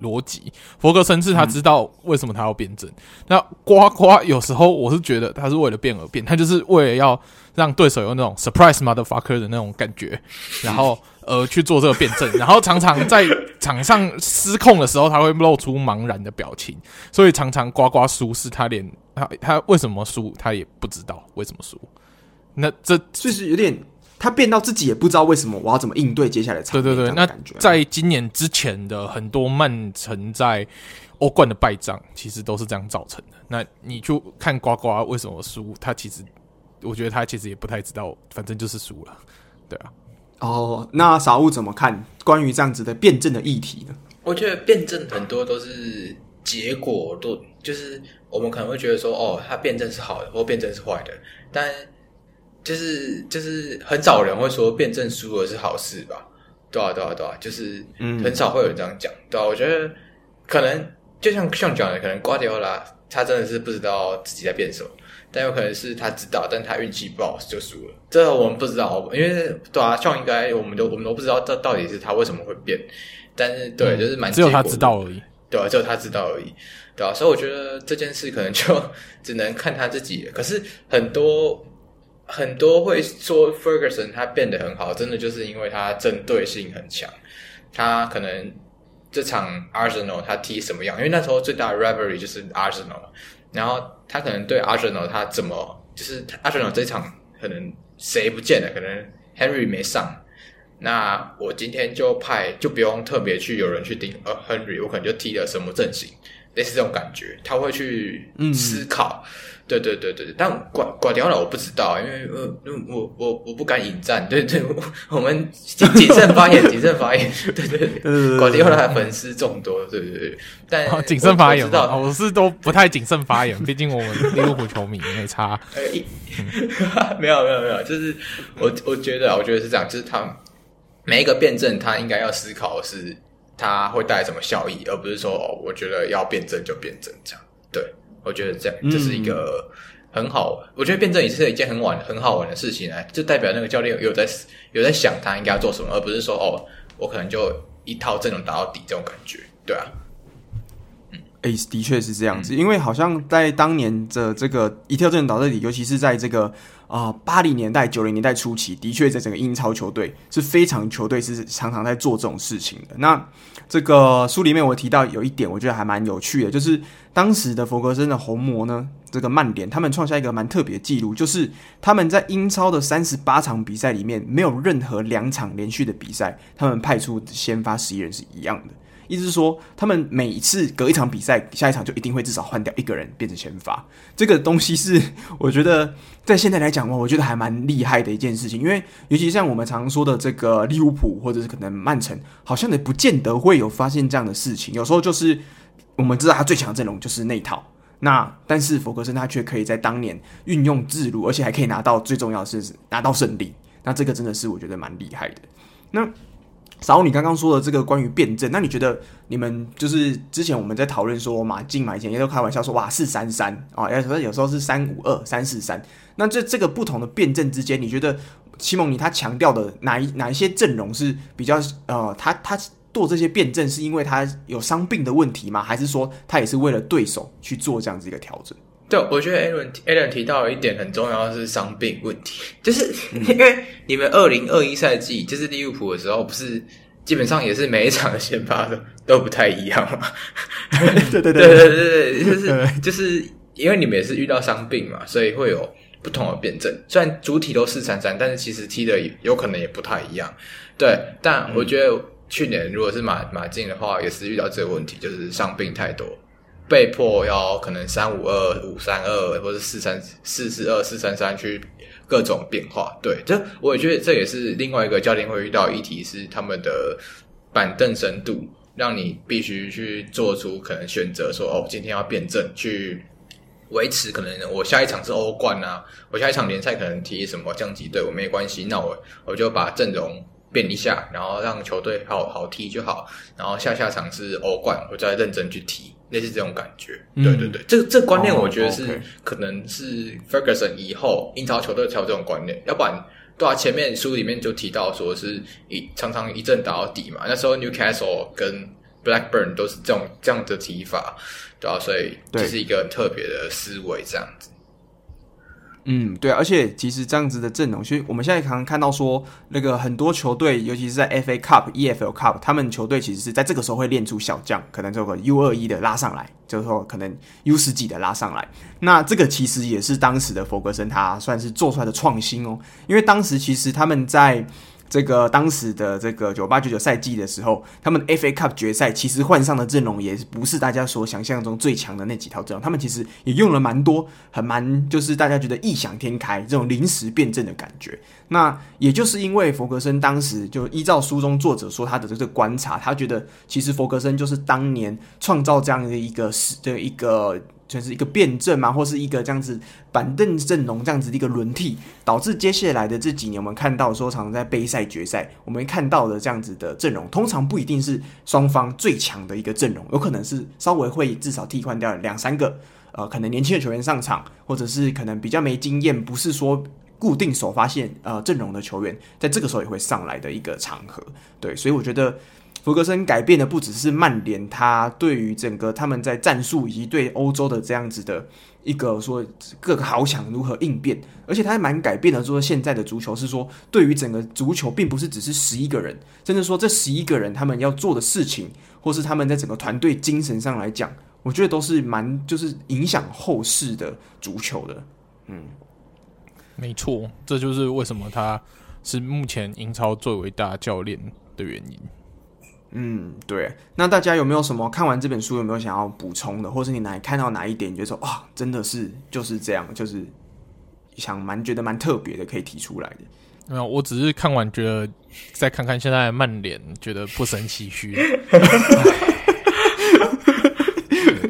逻辑，佛格森是他知道为什么他要辩证。那呱呱有时候我是觉得他是为了变而变，他就是为了要让对手有那种 surprise motherfucker 的那种感觉，然后呃去做这个辩证，然后常常在场上失控的时候，他会露出茫然的表情，所以常常呱呱输是他连他他为什么输他也不知道为什么输。那这就是有点。他变到自己也不知道为什么，我要怎么应对接下来的场面。对对对，那在今年之前的很多曼城在欧冠的败仗，其实都是这样造成的。那你就看瓜瓜为什么输，他其实我觉得他其实也不太知道，反正就是输了。对啊。哦，那傻物怎么看关于这样子的辩证的议题呢？我觉得辩证很多都是结果，都就是我们可能会觉得说，哦，他辩证是好的，或辩证是坏的，但。就是就是很少人会说辩证输了是好事吧？对啊对啊对啊，就是很少会有人这样讲。对啊，我觉得可能就像像讲的，可能瓜迪奥拉他真的是不知道自己在变什么，但有可能是他知道，但他运气不好就输了。这个我们不知道，因为对啊，像应该我们都我们都不知道这到底是他为什么会变，但是对，就是蛮只有他知道而已。对啊，只有他知道而已。对啊，所以我觉得这件事可能就 只能看他自己了。可是很多。很多会说 Ferguson 他变得很好，真的就是因为他针对性很强。他可能这场 Arsenal 他踢什么样？因为那时候最大的 rivalry 就是 Arsenal，然后他可能对 Arsenal 他怎么就是 Arsenal 这场可能谁不见了？可能 Henry 没上，那我今天就派就不用特别去有人去盯呃 Henry，我可能就踢了什么阵型，类似这种感觉，他会去思考。嗯对对对对，但瓜瓜迪奥拉我不知道，因为呃我我我不敢引战，对对，我，我们谨 谨慎发言，谨慎发言，对对对，瓜迪奥拉粉丝众多，对对对，但谨慎发言知道，我是都不太谨慎发言，毕竟我们利物浦球迷没差，没有没有没有，就是我我觉得我觉得是这样，就是他每一个辩证他应该要思考是他会带来什么效益，而不是说哦，我觉得要辩证就辩证这样，对。我觉得这样这是一个很好，嗯、我觉得辩证也是一件很玩很好玩的事情啊，就代表那个教练有在有在想他应该要做什么，而不是说哦，我可能就一套阵容打到底这种感觉，对啊，嗯，哎、欸，的确是这样子，嗯、因为好像在当年的这个一跳阵容打到底，尤其是在这个。啊，八零、年代、九零年代初期，的确在整个英超球队是非常球队是常常在做这种事情的。那这个书里面我提到有一点，我觉得还蛮有趣的，就是当时的弗格森的红魔呢，这个曼联他们创下一个蛮特别的记录，就是他们在英超的三十八场比赛里面，没有任何两场连续的比赛，他们派出先发十一人是一样的。意思是说，他们每一次隔一场比赛，下一场就一定会至少换掉一个人变成先发。这个东西是我觉得在现在来讲，我觉得还蛮厉害的一件事情。因为尤其像我们常说的这个利物浦，或者是可能曼城，好像也不见得会有发现这样的事情。有时候就是我们知道他最强阵容就是那套，那但是弗格森他却可以在当年运用自如，而且还可以拿到最重要的是拿到胜利。那这个真的是我觉得蛮厉害的。那。然后你刚刚说的这个关于辩证，那你觉得你们就是之前我们在讨论说马竞买前也都开玩笑说哇四三三啊，有时候有时候是三五二三四三，那这这个不同的辩证之间，你觉得启蒙尼他强调的哪一哪一些阵容是比较呃，他他做这些辩证是因为他有伤病的问题吗？还是说他也是为了对手去做这样子一个调整？对，我觉得 Alan Alan 提到一点很重要的是伤病问题，就是 因为你们二零二一赛季就是利物浦的时候，不是基本上也是每一场的先发的都不太一样嘛？对对对对对对，就是就是因为你们也是遇到伤病嘛，所以会有不同的辩证。虽然主体都四三三，但是其实踢的有可能也不太一样。对，但我觉得去年如果是马马竞的话，也是遇到这个问题，就是伤病太多。被迫要可能三五二五三二，或者四三四四二四三三去各种变化，对，这我也觉得这也是另外一个教练会遇到议题，是他们的板凳深度，让你必须去做出可能选择说，说哦，今天要辩证去维持，可能我下一场是欧冠啊，我下一场联赛可能踢什么降级队，我没关系，那我我就把阵容变一下，然后让球队好好踢就好，然后下下场是欧冠，我再认真去踢，类似这种感觉。嗯、对对对，这这观念我觉得是、哦 okay、可能是 Ferguson 以后英超球队才有这种观念，要不然。对啊，前面书里面就提到说是一常常一阵打到底嘛。那时候 Newcastle 跟 Blackburn 都是这种这样的踢法，对啊，所以这是一个很特别的思维，这样子。嗯，对，而且其实这样子的阵容，其实我们现在常常看到说，那个很多球队，尤其是在 FA Cup、EFL Cup，他们球队其实是在这个时候会练出小将，可能这个 U 二一的拉上来，就是说可能 U 十几的拉上来。那这个其实也是当时的弗格森他算是做出来的创新哦，因为当时其实他们在。这个当时的这个九八九九赛季的时候，他们 FA Cup 决赛其实换上的阵容也不是大家所想象中最强的那几套阵容，他们其实也用了蛮多，很蛮就是大家觉得异想天开这种临时变阵的感觉。那也就是因为弗格森当时就依照书中作者说他的这个观察，他觉得其实弗格森就是当年创造这样的一个是的一个。就是一个辩证嘛，或是一个这样子板凳阵容这样子的一个轮替，导致接下来的这几年我们看到说，常常在杯赛决赛，我们看到的这样子的阵容，通常不一定是双方最强的一个阵容，有可能是稍微会至少替换掉两三个，呃，可能年轻的球员上场，或者是可能比较没经验，不是说固定首发线呃阵容的球员，在这个时候也会上来的一个场合，对，所以我觉得。弗格森改变的不只是曼联，他对于整个他们在战术以及对欧洲的这样子的一个说各个豪强如何应变，而且他还蛮改变了说现在的足球是说对于整个足球并不是只是十一个人，甚至说这十一个人他们要做的事情，或是他们在整个团队精神上来讲，我觉得都是蛮就是影响后世的足球的。嗯，没错，这就是为什么他是目前英超最伟大教练的原因。嗯，对。那大家有没有什么看完这本书有没有想要补充的，或是你哪看到哪一点，你觉得说哇，真的是就是这样，就是想蛮觉得蛮特别的，可以提出来的？没有，我只是看完觉得再看看现在的曼联，觉得不胜唏嘘。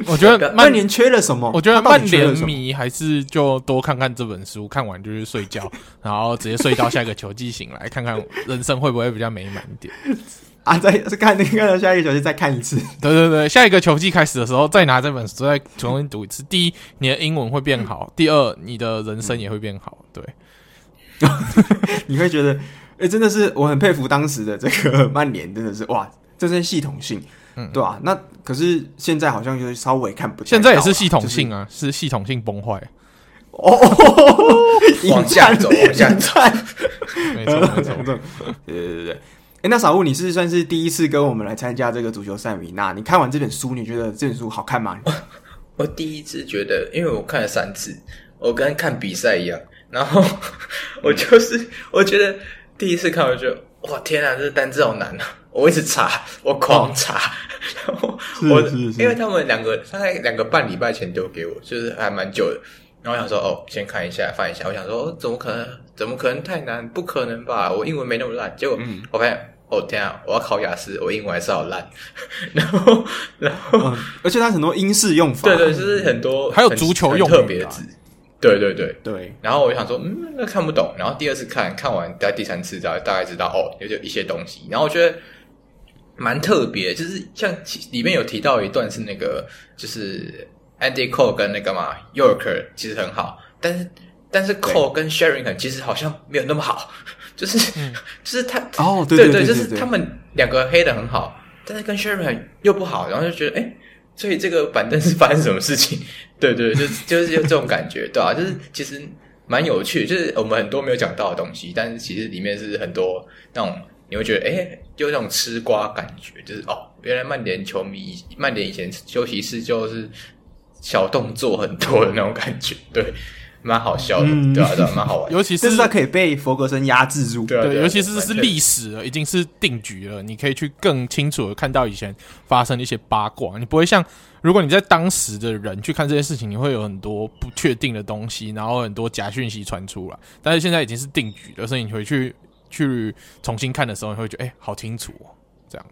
我觉得曼联缺了什么？我觉得曼联迷还是就多看看这本书，看完就去睡觉，然后直接睡到下一个球季醒来，看看人生会不会比较美满一点。啊！再看那个下一个球季，再看一次。对对对，下一个球季开始的时候，再拿这本书再重新读一次。第一，你的英文会变好；第二，你的人生也会变好。对，你会觉得，哎、欸，真的是我很佩服当时的这个曼联，真的是哇，这是系统性，嗯，对吧、啊？那可是现在好像就是稍微看不见，现在也是系统性啊，就是、是系统性崩坏。哦，往下走，往下走，没错没错，对对对对。哎，那小物，你是算是第一次跟我们来参加这个足球赛米娜？你看完这本书，你觉得这本书好看吗？我，第一次觉得，因为我看了三次，我跟看比赛一样。然后 我就是，我觉得第一次看，我就觉得哇，天啊，这单字好难啊！我一直查，我狂查。哦、然后我，因为他们两个大概两个半礼拜前丢给我，就是还蛮久的。然后我想说，哦，先看一下，翻一下。我想说，哦，怎么可能？怎么可能太难？不可能吧？我英文没那么烂。结果，嗯、我发现，哦天啊！我要考雅思，我英文还是好烂。然后，然后，嗯、而且它很多英式用法，对对，就是很多，还有足球用特别的字。对对对对。然后我就想说，嗯，那看不懂。然后第二次看，看完在第三次，大大概知道哦，有一些东西。然后我觉得蛮特别，就是像里面有提到一段是那个，就是。Andy Cole 跟那个嘛 Yorker 其实很好，但是但是 Cole 跟 Sheringham 其实好像没有那么好，就是、嗯、就是他哦对对对，就是他们两个黑的很好，但是跟 Sheringham 又不好，然后就觉得哎，所以这个板凳是发生什么事情？对对，就就是有这种感觉，对啊，就是其实蛮有趣，就是我们很多没有讲到的东西，但是其实里面是很多那种你会觉得哎，就那种吃瓜感觉，就是哦，原来曼联球迷曼联以前休息室就是。小动作很多的那种感觉，对，蛮好笑的，嗯、对啊，对啊，蛮好玩。尤其是它可以被佛格森压制住，对，对，尤其是是历史了，已经是定局了，你可以去更清楚的看到以前发生的一些八卦。你不会像如果你在当时的人去看这些事情，你会有很多不确定的东西，然后很多假讯息传出来。但是现在已经是定局了，所以你回去去重新看的时候，你会觉得哎、欸，好清楚哦，这样。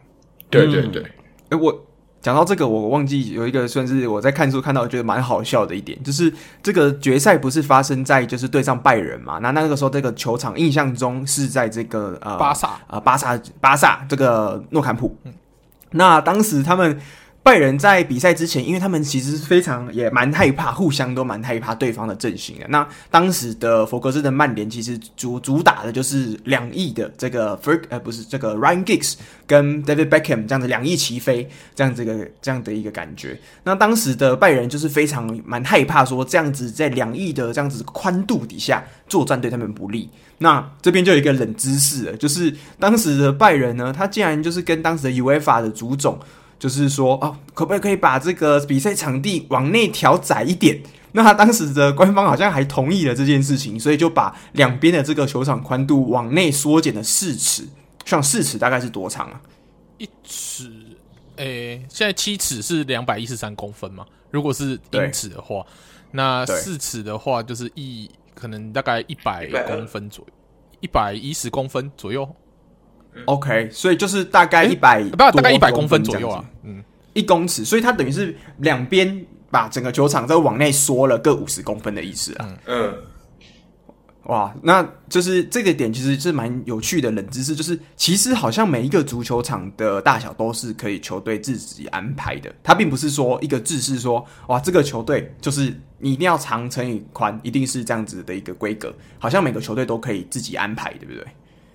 对对对，哎、嗯欸、我。讲到这个，我忘记有一个算是我在看书看到觉得蛮好笑的一点，就是这个决赛不是发生在就是对上拜仁嘛？那那个时候这个球场印象中是在这个呃巴萨呃巴萨巴萨这个诺坎普。那当时他们。拜仁在比赛之前，因为他们其实非常也蛮害怕，互相都蛮害怕对方的阵型的。那当时的弗格森的曼联其实主主打的就是两翼的这个 Ferg 呃不是这个 Ryan Giggs 跟 David Beckham 这样子两翼齐飞这样子一个这样的一个感觉。那当时的拜仁就是非常蛮害怕说这样子在两翼的这样子宽度底下作战对他们不利。那这边就有一个冷知识了，就是当时的拜仁呢，他竟然就是跟当时的 UEFA 的主总。就是说哦，可不可以把这个比赛场地往内调窄一点？那他当时的官方好像还同意了这件事情，所以就把两边的这个球场宽度往内缩减了四尺。像四尺大概是多长啊？一尺？诶、欸，现在七尺是两百一十三公分嘛？如果是英尺的话，那四尺的话就是一可能大概一百公分左右，一百一十公分左右。OK，所以就是大概一百，不大概一百公分左右啊，嗯，一公尺，所以它等于是两边把整个球场再往内缩了各五十公分的意思啊。嗯，哇，那就是这个点其实是蛮有趣的冷知识，就是其实好像每一个足球场的大小都是可以球队自己安排的，它并不是说一个制式说哇这个球队就是你一定要长乘以宽，一定是这样子的一个规格，好像每个球队都可以自己安排，对不对？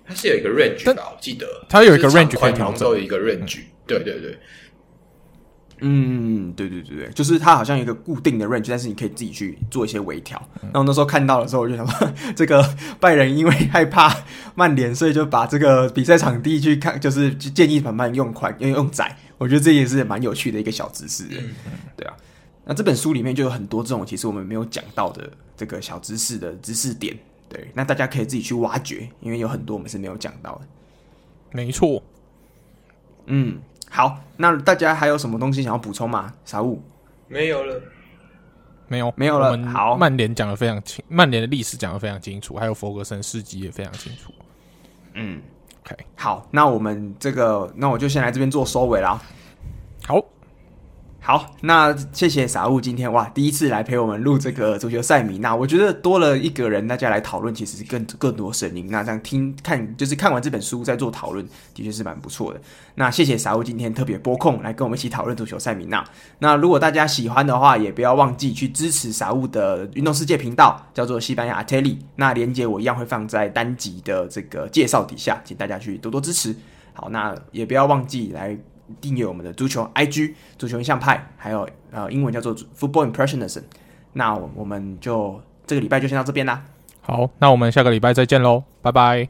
它是有一个 range 的，我记得它有一个 range 可以调整，一个 range。对对对，嗯，对对对对，就是它好像有一个固定的 range，但是你可以自己去做一些微调。然后那时候看到的时候，我就想说，这个拜仁因为害怕曼联，所以就把这个比赛场地去看，就是建议曼联用宽，用用窄。我觉得这也是蛮有趣的一个小知识。对啊，那这本书里面就有很多这种其实我们没有讲到的这个小知识的知识点。对，那大家可以自己去挖掘，因为有很多我们是没有讲到的。没错，嗯，好，那大家还有什么东西想要补充吗？傻物？没有了，没有，没有了。好，曼联讲的非常清，曼联的历史讲的非常清楚，还有弗格森事迹也非常清楚。嗯，OK，好，那我们这个，那我就先来这边做收尾啦。好。好，那谢谢傻物今天哇，第一次来陪我们录这个足球赛米娜，我觉得多了一个人，大家来讨论，其实更更多声音。那这样听看，就是看完这本书再做讨论，的确是蛮不错的。那谢谢傻物今天特别播控来跟我们一起讨论足球赛米娜。那如果大家喜欢的话，也不要忘记去支持傻物的运动世界频道，叫做西班牙阿特利。那连接我一样会放在单集的这个介绍底下，请大家去多多支持。好，那也不要忘记来。订阅我们的足球 IG 足球印象派，还有呃英文叫做 Football Impressionism。那我们就这个礼拜就先到这边啦。好，那我们下个礼拜再见喽，拜拜，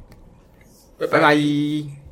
拜拜。拜拜。